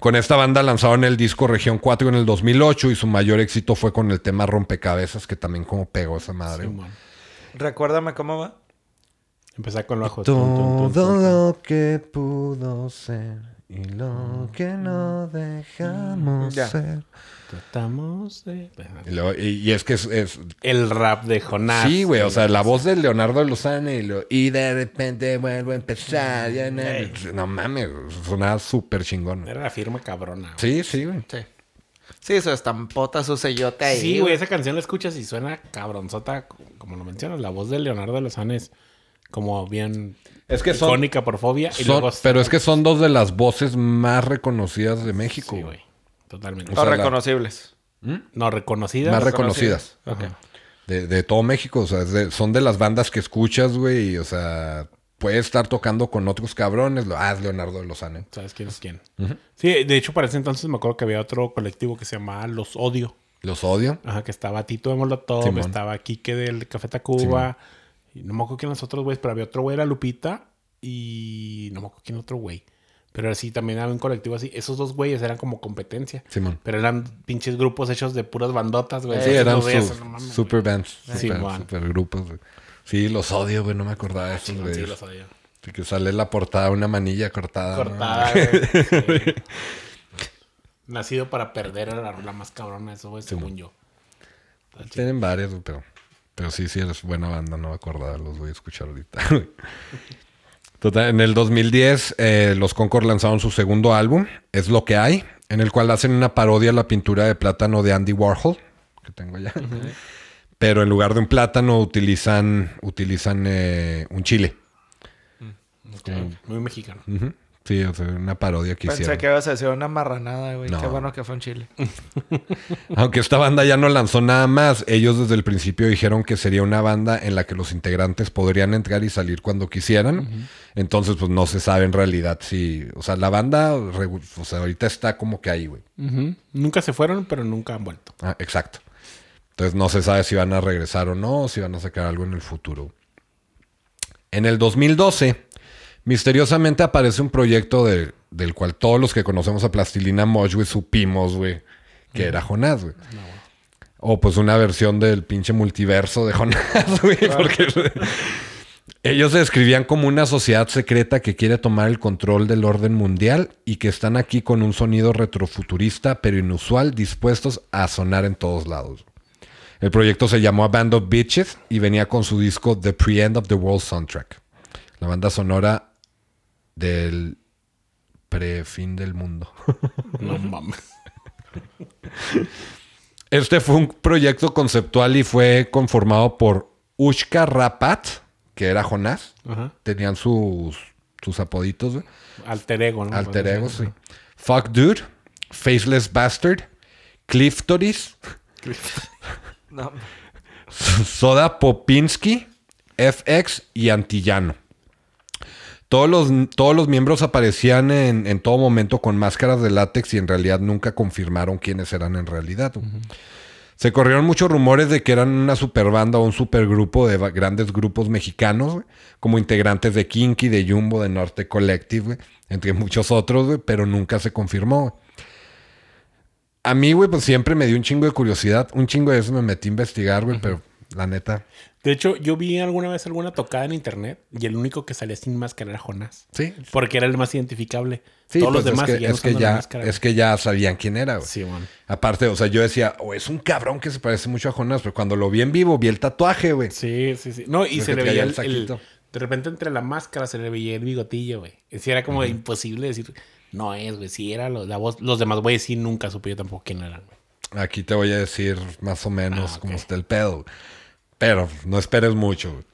Con esta banda lanzaron el disco Región 4 en el 2008 y su mayor éxito fue con el tema Rompecabezas, que también como pegó esa madre. Recuérdame cómo va. Empezar con lo bajo. Todo lo que pudo ser y lo que no dejamos Ya. ser. Tratamos de... Y, luego- y- y es que es, es- El rap de Jonás. Sí, güey, o sea, la voz de Leonardo Lozano y, lo- y de repente vuelvo a empezar. ya no, no mames, sonaba súper chingón. Era la firma cabrona. güey. Sí, sí, güey. Sí. Sí, su estampota, su sellote ahí. Sí, güey, esa canción la escuchas y suena cabronzota, como lo mencionas. La voz de Leonardo Lozano es como bien Es que son- icónica por fobia. Y Son- luego pero es que son dos de las voces más reconocidas de México. Sí, güey. Totalmente. O O sea, la- reconocibles. no, reconocidas. Más reconocidas. Ok. De, de todo México. O sea, de- son de las bandas que escuchas, güey. y, O sea, puede estar tocando con otros cabrones. Lo, ah, es Leonardo Lozano. ¿Sabes quién es quién? Sí, de hecho, para ese entonces me acuerdo que había otro colectivo que se llamaba Los Odio. Los odio. Ajá, que estaba Tito de Molotov, Simón. estaba Quique del Café Tacuba. Y no me acuerdo quién los otros güeyes, pero había otro güey, era Lupita. Y no me acuerdo quién otro güey. Pero sí, también había un colectivo así. Esos dos güeyes eran como competencia. Simón. Pero eran pinches grupos hechos de puras bandotas, güey. Sí, eran los veías, su- no mames, super bands. Sí, super, man. super grupos. güey. Sí, los odio, güey. No me acordaba de esos, güey. Sí, los odio. Sí, que sale la portada una manilla cortada. ¿no? Cortada, güey. Sí. [LAUGHS] Nacido para perder era la rola más cabrona, eso, güey, según yo. Tienen varios, güey, pero, pero sí, sí, eres buena banda, no me acordaba, los voy a escuchar ahorita. güey. Total, en el 2010, eh, los Concord lanzaron su segundo álbum, Es lo que hay, en el cual hacen una parodia a la pintura de plátano de Andy Warhol, que tengo allá. Pero en lugar de un plátano utilizan, utilizan eh, un chile. Ok, Muy mexicano. Sí, o sea, una parodia que Pensé hicieron. que ibas a decir una marranada, güey. No. Qué bueno que fue en Chile. [LAUGHS] Aunque esta banda ya no lanzó nada más, ellos desde el principio dijeron que sería una banda en la que los integrantes podrían entrar y salir cuando quisieran. Entonces, pues no se sabe en realidad si. O sea, la banda, o sea, ahorita está como que ahí, güey. Nunca se fueron, pero nunca han vuelto. Ah, exacto. Entonces no se sabe si van a regresar o no, o si van a sacar algo en el futuro. En el 2012, misteriosamente aparece un proyecto de- del cual todos los que conocemos a Plastilina Mosh, güey, supimos, güey, que era Jonás, güey. O pues una versión del pinche multiverso de Jonás, [LAUGHS] güey, porque ellos se describían como una sociedad secreta que quiere tomar el control del orden mundial y que están aquí con un sonido retrofuturista pero inusual, dispuestos a sonar en todos lados. El proyecto se llamó A Band of Bitches y venía con su disco The Pre-End of the World Soundtrack, la banda sonora del pre-fin del mundo. No mames. Este fue un proyecto conceptual y fue conformado por Ushka Rapat, que era Jonás. Ajá. Tenían sus, sus apoditos. Alter ego, ¿no? Alter ego, sí. Fuck Dude, Faceless Bastard, Cliftoris, [LAUGHS] No. Soda Popinski, FX y Antillano. Todos los, todos los miembros aparecían en, en todo momento con máscaras de látex y en realidad nunca confirmaron quiénes eran en realidad. Se corrieron muchos rumores de que eran una superbanda o un supergrupo de grandes grupos mexicanos, como integrantes de Kinky, de Jumbo, de Norte Collective, entre muchos otros, pero nunca se confirmó. A mí, güey, pues siempre me dio un chingo de curiosidad. Un chingo de eso me metí a investigar, güey, pero la neta. De hecho, yo vi alguna vez alguna tocada en internet y el único que salía sin máscara era Jonás. Sí. Porque era el más identificable. Sí, Todos los pues demás es que, es que ya, máscara, es que ya sabían quién era, güey. Sí, man. Aparte, o sea, yo decía, o es un cabrón que se parece mucho a Jonás, pero cuando lo vi en vivo, vi el tatuaje, güey. Sí, sí, sí. No, y se le veía el el. De repente entre la máscara se le veía el bigotillo, güey. Sí, era como imposible decir, no es, güey. Si era lo- la voz. Los demás güeyes sí nunca supe yo tampoco quién eran, güey. Aquí te voy a decir más o menos Ah, cómo está el pedo. güey. Pero no esperes mucho, güey.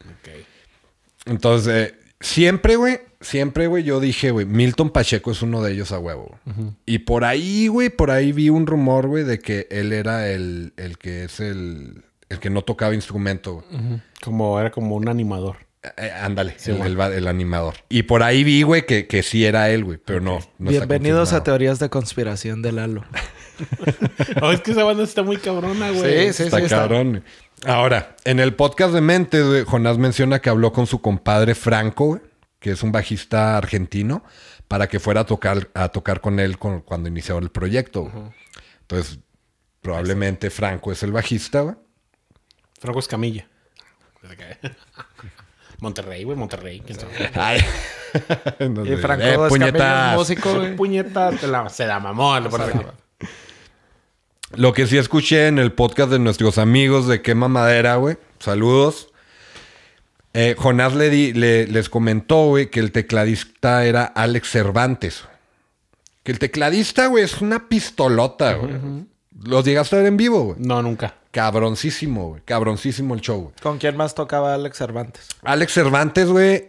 Entonces, eh, siempre, güey, siempre, güey, yo dije, güey, Milton Pacheco es uno de ellos a huevo. Y por ahí, güey, por ahí vi un rumor, güey, de que él era el, el que es el, el que no tocaba instrumento. güey. Como era como un animador. Eh, eh, ándale, Sí, el, animador. Y por ahí vi, güey, que, que sí era él, güey, pero no. no está Bienvenidos a teorías de conspiración de Lalo. [LAUGHS] Oh, es que esa banda está muy cabrona, güey. Sí, sí, Está sí. está- cabrón. Ahora, en el podcast de Mente, Jonás menciona que habló con su compadre Franco, güey, que es un bajista argentino, para que fuera a tocar, a tocar con él con- cuando iniciaba el proyecto. Entonces, probablemente Franco es el bajista, güey. Franco Escamilla. [LAUGHS] Monterrey, güey, Monterrey. ¿quién sabe? Ay. [LAUGHS] [LAUGHS] No Y sé. Franco Eh, es puñetas. músico, güey. Puñeta, te la- se la mamó. Lo que sí escuché en el podcast de nuestros amigos de Quema Madera, güey. Saludos. Eh, Jonás le di- le- les comentó, güey, que el tecladista era Alex Cervantes. Que el tecladista, güey, es una pistolota, güey. Los llegaste a ver en vivo, güey. No, nunca. Cabroncísimo, güey. Cabroncísimo el show, güey. ¿Con quién más tocaba Alex Cervantes? Alex Cervantes, güey,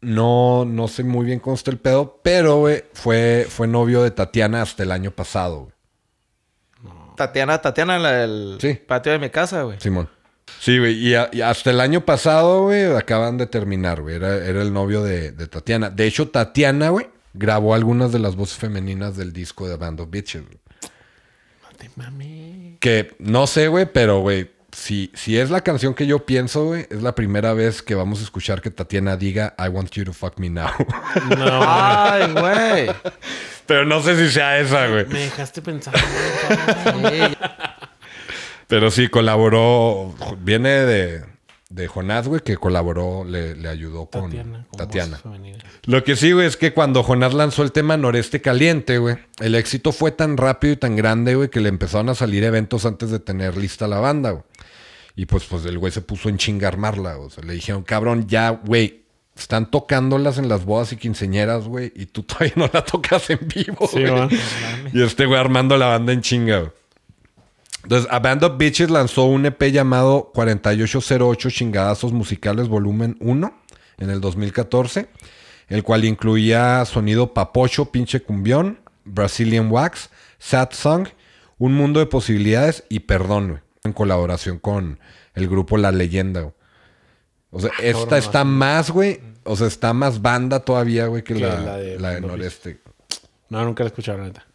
no, no sé muy bien cómo está el pedo, pero, güey, fue, fue novio de Tatiana hasta el año pasado, güey. Tatiana, Tatiana, la del Sí. patio de mi casa, güey. Simón. Sí, güey. Y hasta el año pasado, güey, acaban de terminar, güey. Era, era el novio de, de Tatiana. De hecho, Tatiana, güey, grabó algunas de las voces femeninas del disco de Band of Bitches, güey. No te mames. Que no sé, güey, pero, güey, si, si es la canción que yo pienso, güey, es la primera vez que vamos a escuchar que Tatiana diga I want you to fuck me now. [LAUGHS] No, Ay, güey. pero no sé si sea esa, güey. me dejaste pensando. Pero sí, colaboró. Viene de, de Jonás, güey, que colaboró, le, le ayudó con Tatiana. con Tatiana. Lo que sí, güey, es que cuando Jonás lanzó el tema Noreste Caliente, güey, el éxito fue tan rápido y tan grande, güey, que le empezaron a salir eventos antes de tener lista la banda, güey. Y pues, pues el güey se puso en chinga a armarla, o sea, le dijeron, cabrón, ya, güey, están tocándolas en las bodas y quinceñeras, güey, y tú [LAUGHS] todavía no la tocas en vivo, Sí, güey. Y este güey armando la banda en chinga, güey. Entonces, A Band of Bitches lanzó un EP llamado 4808 Chingadazos Musicales Volumen 1 en el 2014, el cual incluía sonido papocho, pinche cumbión, Brazilian Wax, Sad Song, Un Mundo de Posibilidades y Perdón, güey, en colaboración con el grupo La Leyenda, güey. O sea, esta cabrón, está más, güey, o sea, está más banda todavía, güey, que, Que la, la de la de Noreste. No, nunca la la neta.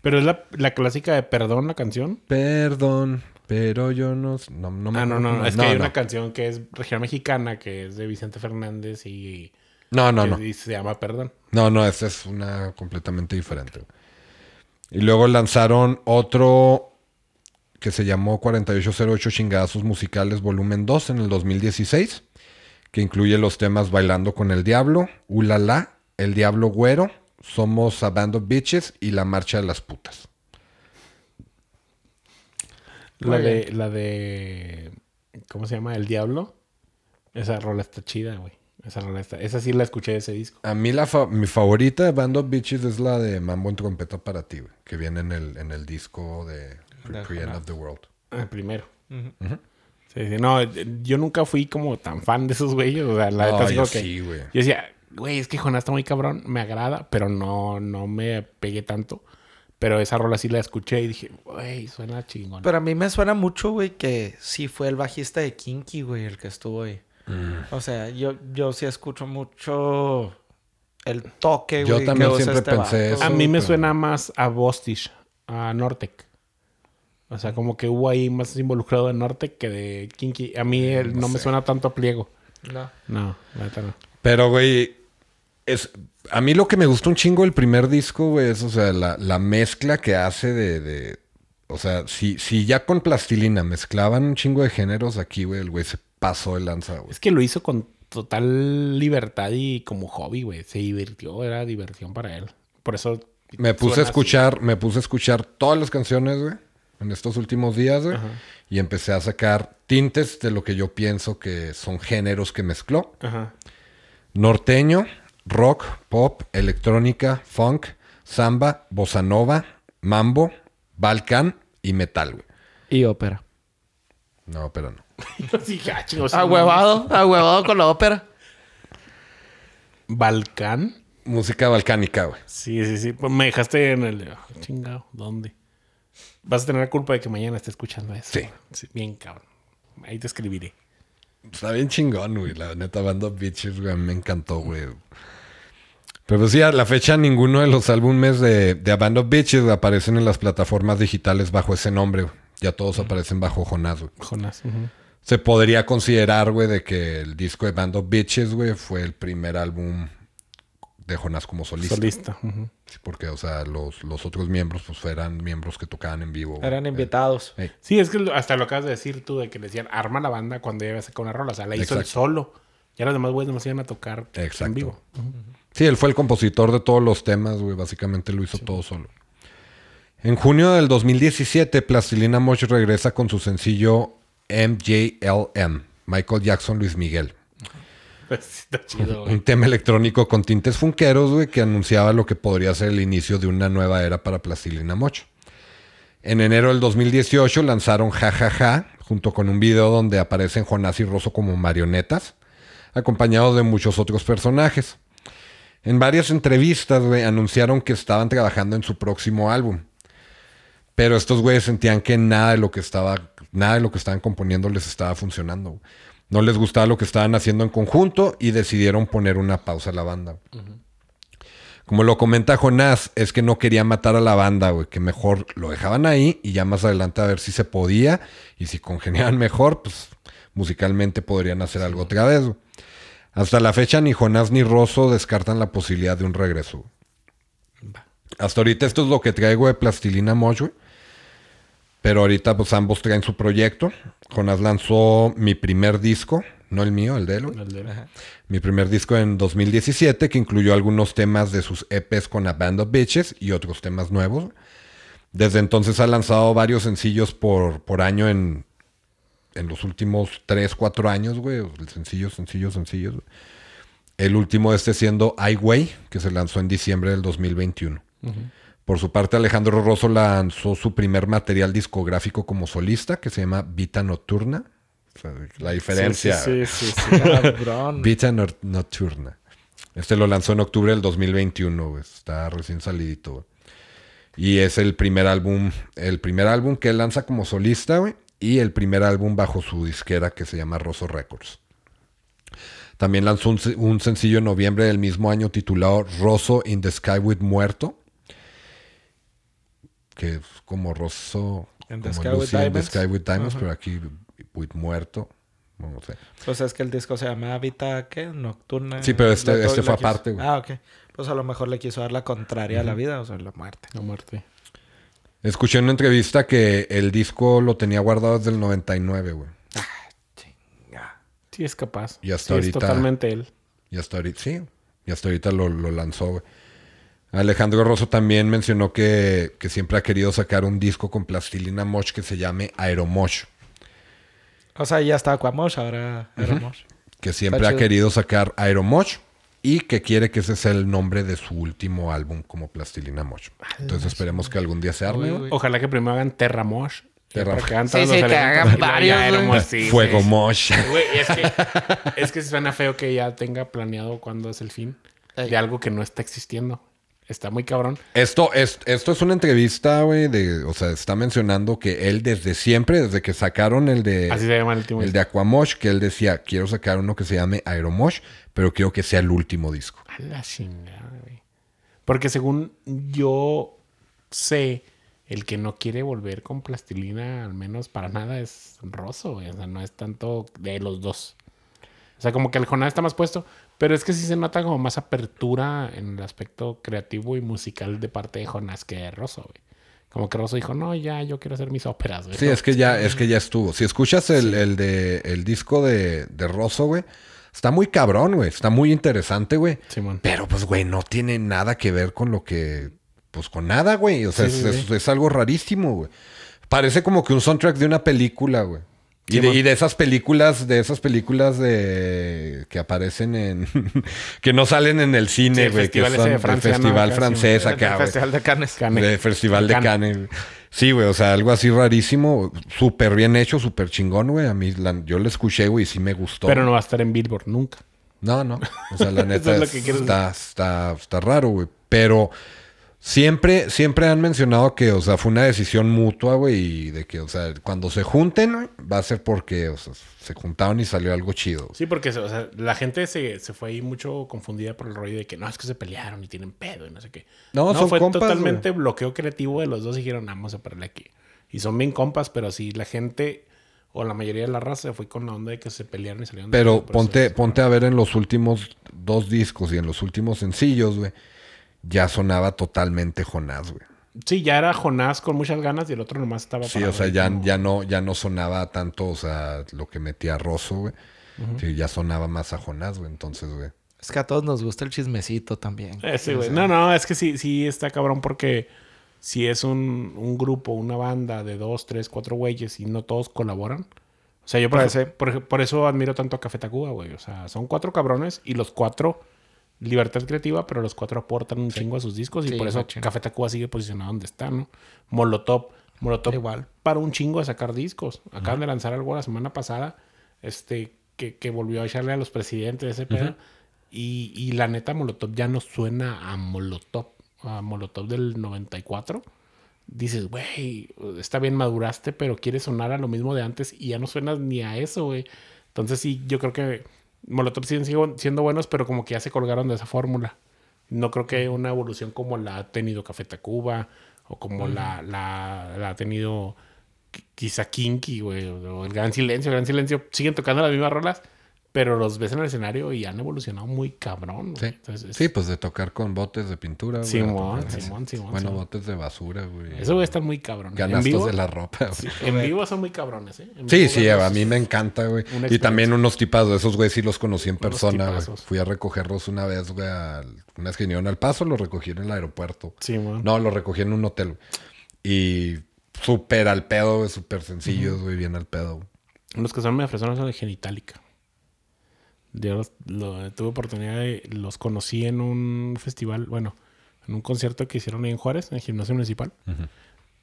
Pero es la, la clásica de Perdón, la canción. Perdón, pero yo no... No, no, Ah, no, no, cómo- Es que hay no. una canción que es regional mexicana, que es de Vicente Fernández y, No, no, no. y se llama Perdón. No, no, esta es una completamente diferente. Y luego lanzaron otro que se llamó 4808 Chingadazos Musicales Volumen 2 en el 2016, que incluye los temas Bailando con el Diablo, Ulala, El Diablo Güero, Somos a Band of Bitches y La Marcha de las Putas. La de, la de. ¿Cómo se llama? El Diablo. Esa rola está chida, güey. Esa rola está. Esa sí la escuché de ese disco. A mí la fa- mi favorita de Band of Bitches es la de Mambo en trompeta para ti, güey, que viene en el, en el disco de Jonás. of the World. El primero. Sí, sí, no, yo nunca fui como tan fan de esos güeyes. O sea, la No, neta así yo que. sí, güey. Yo decía, güey, es que Jonás está muy cabrón, me agrada, pero no, no me pegué tanto. Pero esa rola sí la escuché y dije, güey, suena chingón. Pero a mí me suena mucho, güey, que sí fue el bajista de Kinky, güey, el que estuvo ahí. Mm. O sea, yo, yo sí escucho mucho el toque, Yo güey. también que usa siempre este pensé vato. eso. a mí me pero- suena más a Bostich, a Nortec. O sea, como que hubo ahí más involucrado de Nortec que de Kinky. A mí él no, me sé. suena tanto a pliego. No. No, la neta no. Pero, güey, es, a mí lo que me gusta un chingo del primer disco, güey, es, o sea, la, la mezcla que hace de, de- o sea, si, si ya con plastilina mezclaban un chingo de géneros aquí, güey, el güey se pasó de lanza, güey. Es que lo hizo con total libertad y como hobby, güey. Se divirtió, era diversión para él. Por eso. Me puse a así. escuchar, me puse a escuchar todas las canciones, güey, en estos últimos días, güey, y empecé a sacar tintes de lo que yo pienso que son géneros que mezcló. Ajá. Norteño, rock, pop, electrónica, funk, samba, bossa nova, mambo, balcán y metal, güey. Y ópera. No, pero no. [LAUGHS] sí, ah, chingos, Ahuevado, ahuevado con la ópera. Balcán. Música balcánica, güey. Sí, sí, sí. Pues me dejaste en el. ah, chingado, ¿dónde? Vas a tener la culpa de que mañana esté escuchando eso. Sí. Bien, cabrón. Ahí te escribiré. Está bien chingón, güey. La neta, Band of Bitches, güey, me encantó, güey. Pero sí, a la fecha ninguno de los álbumes de, de A Band of Bitches aparecen en las plataformas digitales bajo ese nombre, güey. Ya todos aparecen bajo Jonás, güey. Jonás. Se podría considerar, güey, de que el disco de Band of Bitches, güey, fue el primer álbum de Jonás como solista. Solista. Sí, porque, o sea, los, los otros miembros, pues eran miembros que tocaban en vivo. Eran invitados. Ey. Sí, es que hasta lo acabas de decir tú, de que le decían arma la banda cuando ya iba a sacar una rola. O sea, la hizo Exacto. solo. Ya los demás güeyes nomás iban a tocar en vivo. Sí, él fue el compositor de todos los temas, güey. Básicamente lo hizo todo solo. En junio del 2017, Plastilina Mosh regresa con su sencillo MJLM, Michael Jackson Luis Miguel. [LAUGHS] Un tema electrónico con tintes funqueros, güey, que anunciaba lo que podría ser el inicio de una nueva era para Plastilina Moch. En enero del 2018 lanzaron Ja Ja Ja, junto con un video donde aparecen Jonás y Rosso como marionetas, acompañados de muchos otros personajes. En varias entrevistas, güey, anunciaron que estaban trabajando en su próximo álbum. Pero estos güeyes sentían que nada de lo que estaba, nada de lo que estaban componiendo les estaba funcionando. No les gustaba lo que estaban haciendo en conjunto y decidieron poner una pausa a la banda. Como lo comenta Jonás, es que no quería matar a la banda, güey, que mejor lo dejaban ahí y ya más adelante a ver si se podía y si congeniaban mejor, pues musicalmente podrían hacer algo otra vez. güey. Hasta la fecha ni Jonás ni Rosso descartan la posibilidad de un regreso. Hasta ahorita esto es lo que traigo de Plastilina Mosh, güey. Pero ahorita pues ambos traen su proyecto. Jonás lanzó mi primer disco, no el mío, el de él. güey. El de- Mi primer disco en 2017 que incluyó algunos temas de sus EPs con A Band of Bitches y otros temas nuevos. Desde entonces ha lanzado varios sencillos por, por año en, en los últimos 3, 4 años, güey. Sencillos, sencillos, sencillos. güey. El último este siendo I Way, que se lanzó en diciembre del 2021. Por su parte, Alejandro Rosso lanzó su primer material discográfico como solista, que se llama Vita Nocturna. O sea, la diferencia. Sí, sí, sí, sí. Cabrón. [LAUGHS] Vita Nor- Nocturna. Este lo lanzó en octubre del 2021, güey. Está recién salidito, güey. Y es el primer álbum, el primer álbum que él lanza como solista, güey. Y el primer álbum bajo su disquera que se llama Rosso Records. También lanzó un sencillo en noviembre del mismo año titulado Rosso in the Sky with Muerto. Que es como Rosso. In the como Sky with Lucy in the Diamonds. Sky with Diamonds, pero aquí with Muerto. No sé. Pues es que el disco se llama Vita, ¿qué? Nocturna. Sí, pero este- este fue aparte, güey. Ah, ok. Pues a lo mejor le quiso dar la contraria a la vida, o sea, la muerte. La muerte. Escuché en una entrevista que el disco lo tenía guardado desde el 99, güey. Sí, es capaz. Y hasta Sí, ahorita- Es totalmente él. Y hasta ahorita, sí. Y hasta ahorita lo, lo lanzó, güey. Alejandro Rosso también mencionó que, que siempre ha querido sacar un disco con plastilina mosh que se llame Aeromosh. O sea, ya está Aquamosh, ahora Aeromosh. Que siempre ha querido sacar Aeromosh y que quiere que ese sea el nombre de su último álbum como Plastilina Mosh. Entonces esperemos que algún día se arme, Uy, güey. uy. Ojalá que primero hagan Terra Mosh. Terra- que hagan Sí, sí, que hagan varios, sí, Fuego. Mosh. Güey, es que, [LAUGHS] es que suena feo que ya tenga planeado cuándo es el fin de algo que no está existiendo. Está muy cabrón. Esto es, esto es una entrevista, güey, de, o sea, está mencionando que él desde siempre, desde que sacaron el de, Así se llama el último. el de Aquamosh, que él decía, quiero sacar uno que se llame Aeromosh, pero quiero que sea el último disco. A la chingada, güey. Porque según yo sé, el que no quiere volver con plastilina, al menos para nada, es Rosso, güey. O sea, no es tanto de los dos. O sea, como que el Jonás está más puesto. Pero es que sí se nota como más apertura en el aspecto creativo y musical de parte de Jonás que de Rosso, güey. Como que Rosso dijo, no, ya, yo quiero hacer mis óperas, güey. Sí, es que ya, es que ya estuvo. Si escuchas el, el de el disco de, de Rosso, güey, está muy cabrón, güey. Está muy interesante, güey. Simón. Pero pues, güey, no tiene nada que ver con lo que. Pues con nada, güey. O sea, Sí, es, sí, es- sí. es algo rarísimo, güey. Parece como que un soundtrack de una película, güey. Y, de, y de esas películas, de esas películas de que aparecen en [LAUGHS] que no salen en el cine, el güey, que son de el Francia, ¿no? festival francés acá, el. Festival de Cannes. Cane. De Festival de Cannes. Cannes. Sí, güey, o sea, algo así rarísimo, súper bien hecho, súper chingón, güey. A mí, la- yo lo escuché, güey, y sí me gustó. Pero no va a estar en Billboard nunca. No, no. O sea, la [LAUGHS] neta es es- está, está, está raro, güey. Pero siempre, siempre han mencionado que, o sea, fue una decisión mutua, güey, y de que, o sea, cuando se junten, güey, va a ser porque, o sea, se juntaron y salió algo chido. Sí, porque o sea, la gente se, se fue ahí mucho confundida por el rollo de que no, es que se pelearon y tienen pedo y no sé qué. No, son fue compas, totalmente bloqueo creativo de los dos y dijeron, vamos a pararle aquí. Y son bien compas, pero sí, la gente o la mayoría de la raza se fue con la onda de que se pelearon y salieron. Pero de- ponte, ponte a ver en los últimos dos discos y en los últimos sencillos, güey. Ya sonaba totalmente Jonás, güey. Sí, ya era Jonás con muchas ganas y el otro nomás estaba. Sí, o sea, ya, no, ya no sonaba tanto, o sea, lo que metía Rosso, güey. Sí, ya sonaba más a Jonás, güey. Entonces, güey. Es que a todos nos gusta el chismecito también. Eh, sí, güey. No, no, es que sí, sí está cabrón porque si es un, un grupo, una banda de dos, tres, cuatro güeyes y no todos colaboran. O sea, yo por, ser. por, por eso admiro tanto a Café Tacuba, güey. O sea, son cuatro cabrones y los cuatro, libertad creativa, pero los cuatro aportan un chingo a sus discos y Sí, por eso. Café Tacuba sigue posicionado donde está, ¿no? Molotov. Molotov Igual. para un chingo de sacar discos. Acaban de lanzar algo la semana pasada, este, que, que volvió a echarle a los presidentes de ese pedo. Y, y la neta, Molotov ya no suena a Molotov, a Molotov del 94. Dices, güey, está bien, maduraste, pero quieres sonar a lo mismo de antes y ya no suenas ni a eso, güey. Entonces sí, yo creo que Molotov siguen siendo buenos, pero como que ya se colgaron de esa fórmula. No creo que una evolución como la ha tenido Café Tacuba o como la, la, la ha tenido qui- quizá Kinky, güey, o el Gran Silencio. El Gran Silencio siguen tocando las mismas rolas, pero los ves en el escenario y han evolucionado muy cabrón. güey. Sí. Entonces, es- Sí, pues de tocar con botes de pintura, güey. Simón, tocar- Simón, Simón, Bueno, Simón. botes de basura, güey. Eso, güey, está muy cabrón. En vivo, de la ropa, güey. en vivo son muy cabrones, ¿eh? En Sí, sí, a mí me encanta, güey. Y también unos tipazos, esos güey sí los conocí en persona, güey. Fui a recogerlos una vez, güey, al- una vez que vinieron al paso, los recogí en el aeropuerto. Sí, man. No, los recogí en un hotel. güey. Y súper al pedo, güey, súper sencillos, güey, bien al pedo. güey. Los que son medio fresones son de Genitalica. Yo los- lo- tuve oportunidad de... Los conocí en un festival, bueno, en un concierto que hicieron ahí en Juárez, en el gimnasio municipal.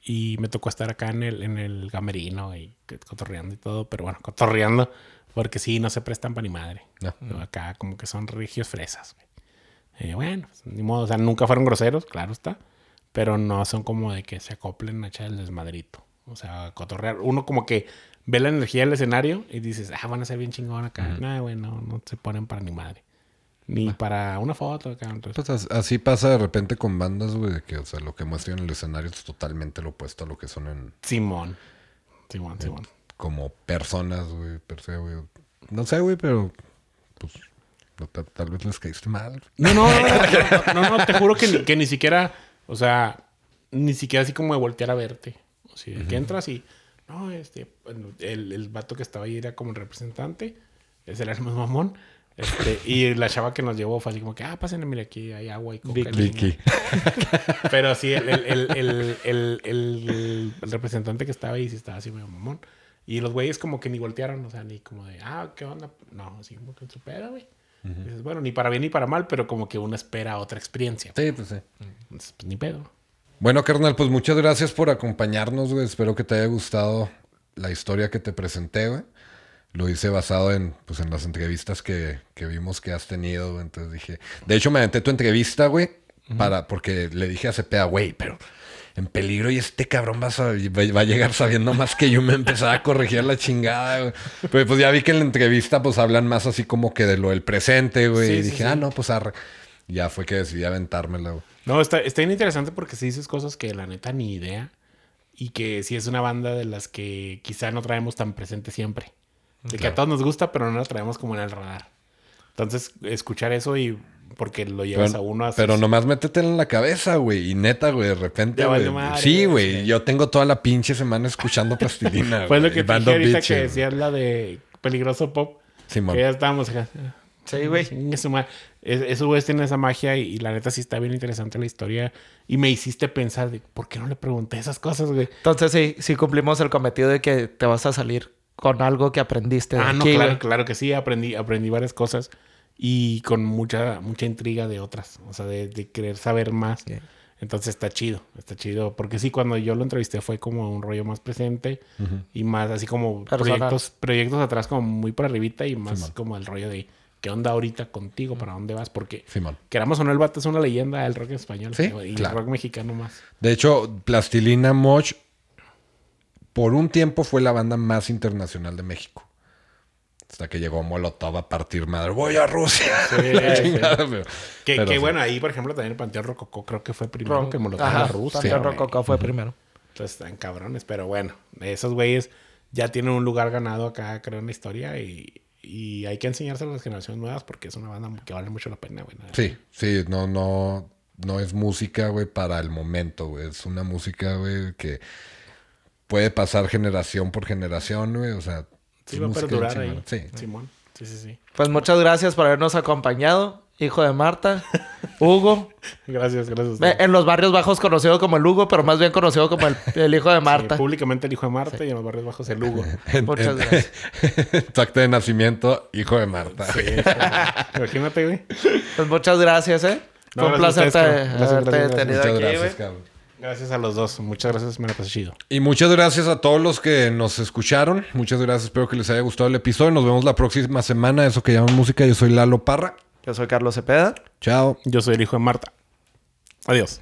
Y me tocó estar acá en el, en el gamerino y cotorreando y todo. Pero bueno, cotorreando. Porque sí, no se prestan para ni madre. No. No, Acá como que son regios fresas. Eh, bueno, pues, ni modo. O sea, nunca fueron groseros, claro está. Pero no son como de que se acoplen a echar el desmadrito. O sea, cotorrear. Uno como que ve la energía del escenario y dices, ah, van a ser bien chingón acá. Nah, güey, no, no se ponen para ni madre. Ni para una foto acá. Entonces, Pues as- así pasa de repente con bandas, güey, que, o sea, lo que muestran en el escenario es totalmente lo opuesto a lo que son en, Simón. Simón, Simón. como personas, güey, per se, güey. No sé, güey, pero, pues, no, ta- tal vez les caíste mal. No, no, [LAUGHS] no, no, no, te juro que ni, que ni siquiera, o sea, ni siquiera así como de voltear a verte. O sea, que entras y, no, este, el, el vato que estaba ahí era como el representante, ese era el más mamón. Este, y la chava que nos llevó fue así como que, ah, pásenle, mire, aquí hay agua y coca. Vicky. [LAUGHS] Pero sí, el, el, el, el, representante que estaba ahí sí estaba así medio mamón. Y los güeyes como que ni voltearon, o sea, ni como de, ah, ¿qué onda? No, así como que su peda, güey. Dices, bueno, ni para bien ni para mal, pero como que uno espera otra experiencia. Sí, pues sí. Entonces, pues, ni pedo. Bueno, carnal, pues muchas gracias por acompañarnos, güey. Espero que te haya gustado la historia que te presenté, güey. Lo hice basado en, pues, en las entrevistas que, que vimos que has tenido, güey. Entonces dije... De hecho, me aventé tu entrevista, güey, para... Porque le dije a Cepeda, güey, pero en peligro y este cabrón va a, va- llegar sabiendo más que yo. [LAUGHS] Me empezaba a corregir la chingada, güey. Pero pues ya vi que en la entrevista, pues, hablan más así como que de lo del presente, güey. Sí, y sí, dije, sí. ah, no, pues, arre. Ya fue que decidí aventármela, güey. No, está, está bien interesante porque se dices cosas que la neta ni idea. Y que sí es una banda de las que quizá no traemos tan presente siempre. De que a todos nos gusta, pero no la traemos como en el radar. Entonces, escuchar eso y porque lo llevas Pero, a uno a pero sus- nomás métetela en la cabeza, güey. Y neta, güey, de repente, güey. madre, Sí, güey. Yo tengo toda la pinche semana escuchando plastilina. [LAUGHS] Fue lo güey, que te dije ahorita que decías la de Peligroso Pop. Simón. Que ya estábamos acá. Sí, güey. Es- Esos güeyes tienen esa magia y, y la neta sí está bien interesante la historia. Y me hiciste pensar de por qué no le pregunté esas cosas, güey. Entonces sí, sí cumplimos el cometido de que te vas a salir con algo que aprendiste de Ah, no, claro, güey. claro que sí. Aprendí, aprendí varias cosas y con mucha, mucha intriga de otras. O sea, de, de querer saber más. Entonces está chido, está chido. Porque sí, cuando yo lo entrevisté fue como un rollo más presente y más así como Personal. proyectos, proyectos atrás como muy por arribita y más como el rollo de qué onda ahorita contigo, para dónde vas, porque Simón. queramos o no, el vato es una leyenda del rock español Sí, y claro. el rock mexicano más. De hecho, Plastilina Moch, por un tiempo fue la banda más internacional de México. Hasta que llegó Molotov a partir madre. Voy a Rusia. sí. [LAUGHS] Chingada, pero- Que, pero que sí. bueno, ahí por ejemplo también el Panteón Rococó creo que fue primero Ron- que Molotov Ajá, a Rusia. Panteón. Rococó fue primero. Entonces están cabrones, pero bueno, esos güeyes ya tienen un lugar ganado acá, creo, en la historia y, y hay que enseñárselo a las generaciones nuevas porque es una banda que vale mucho la pena, güey. Sí, sí, no, no, no es música, güey, para el momento, güey. Es una música, güey, que puede pasar generación por generación, güey. O sea, Sí, es va a música perdurar chingona. ahí. Sí. Simón. Sí, sí, sí. Pues muchas gracias por habernos acompañado, hijo de Marta, Hugo. [LAUGHS] Gracias, gracias. En los barrios bajos conocido como el Hugo, pero más bien conocido como el, el hijo de Sí, Marta. públicamente el hijo de Marta y en los barrios bajos el Hugo. [LAUGHS] En- Muchas en- gracias. [LAUGHS] tu acta de nacimiento, hijo de Marta. Sí, Imagínate, güey. Pues muchas gracias, ¿eh? No, Fue un gracias placer te-. Gracias, haberte gracias, gracias. tenido Muchas aquí, gracias, cabrón. Gracias a los dos. Muchas gracias, me la pasé chido. Y muchas gracias a todos los que nos escucharon. Muchas gracias. Espero que les haya gustado el episodio. Nos vemos la próxima semana. Eso que llaman música. Yo soy Lalo Parra. Yo soy Carlos Cepeda. Chao. Yo soy el hijo de Marta. Adiós.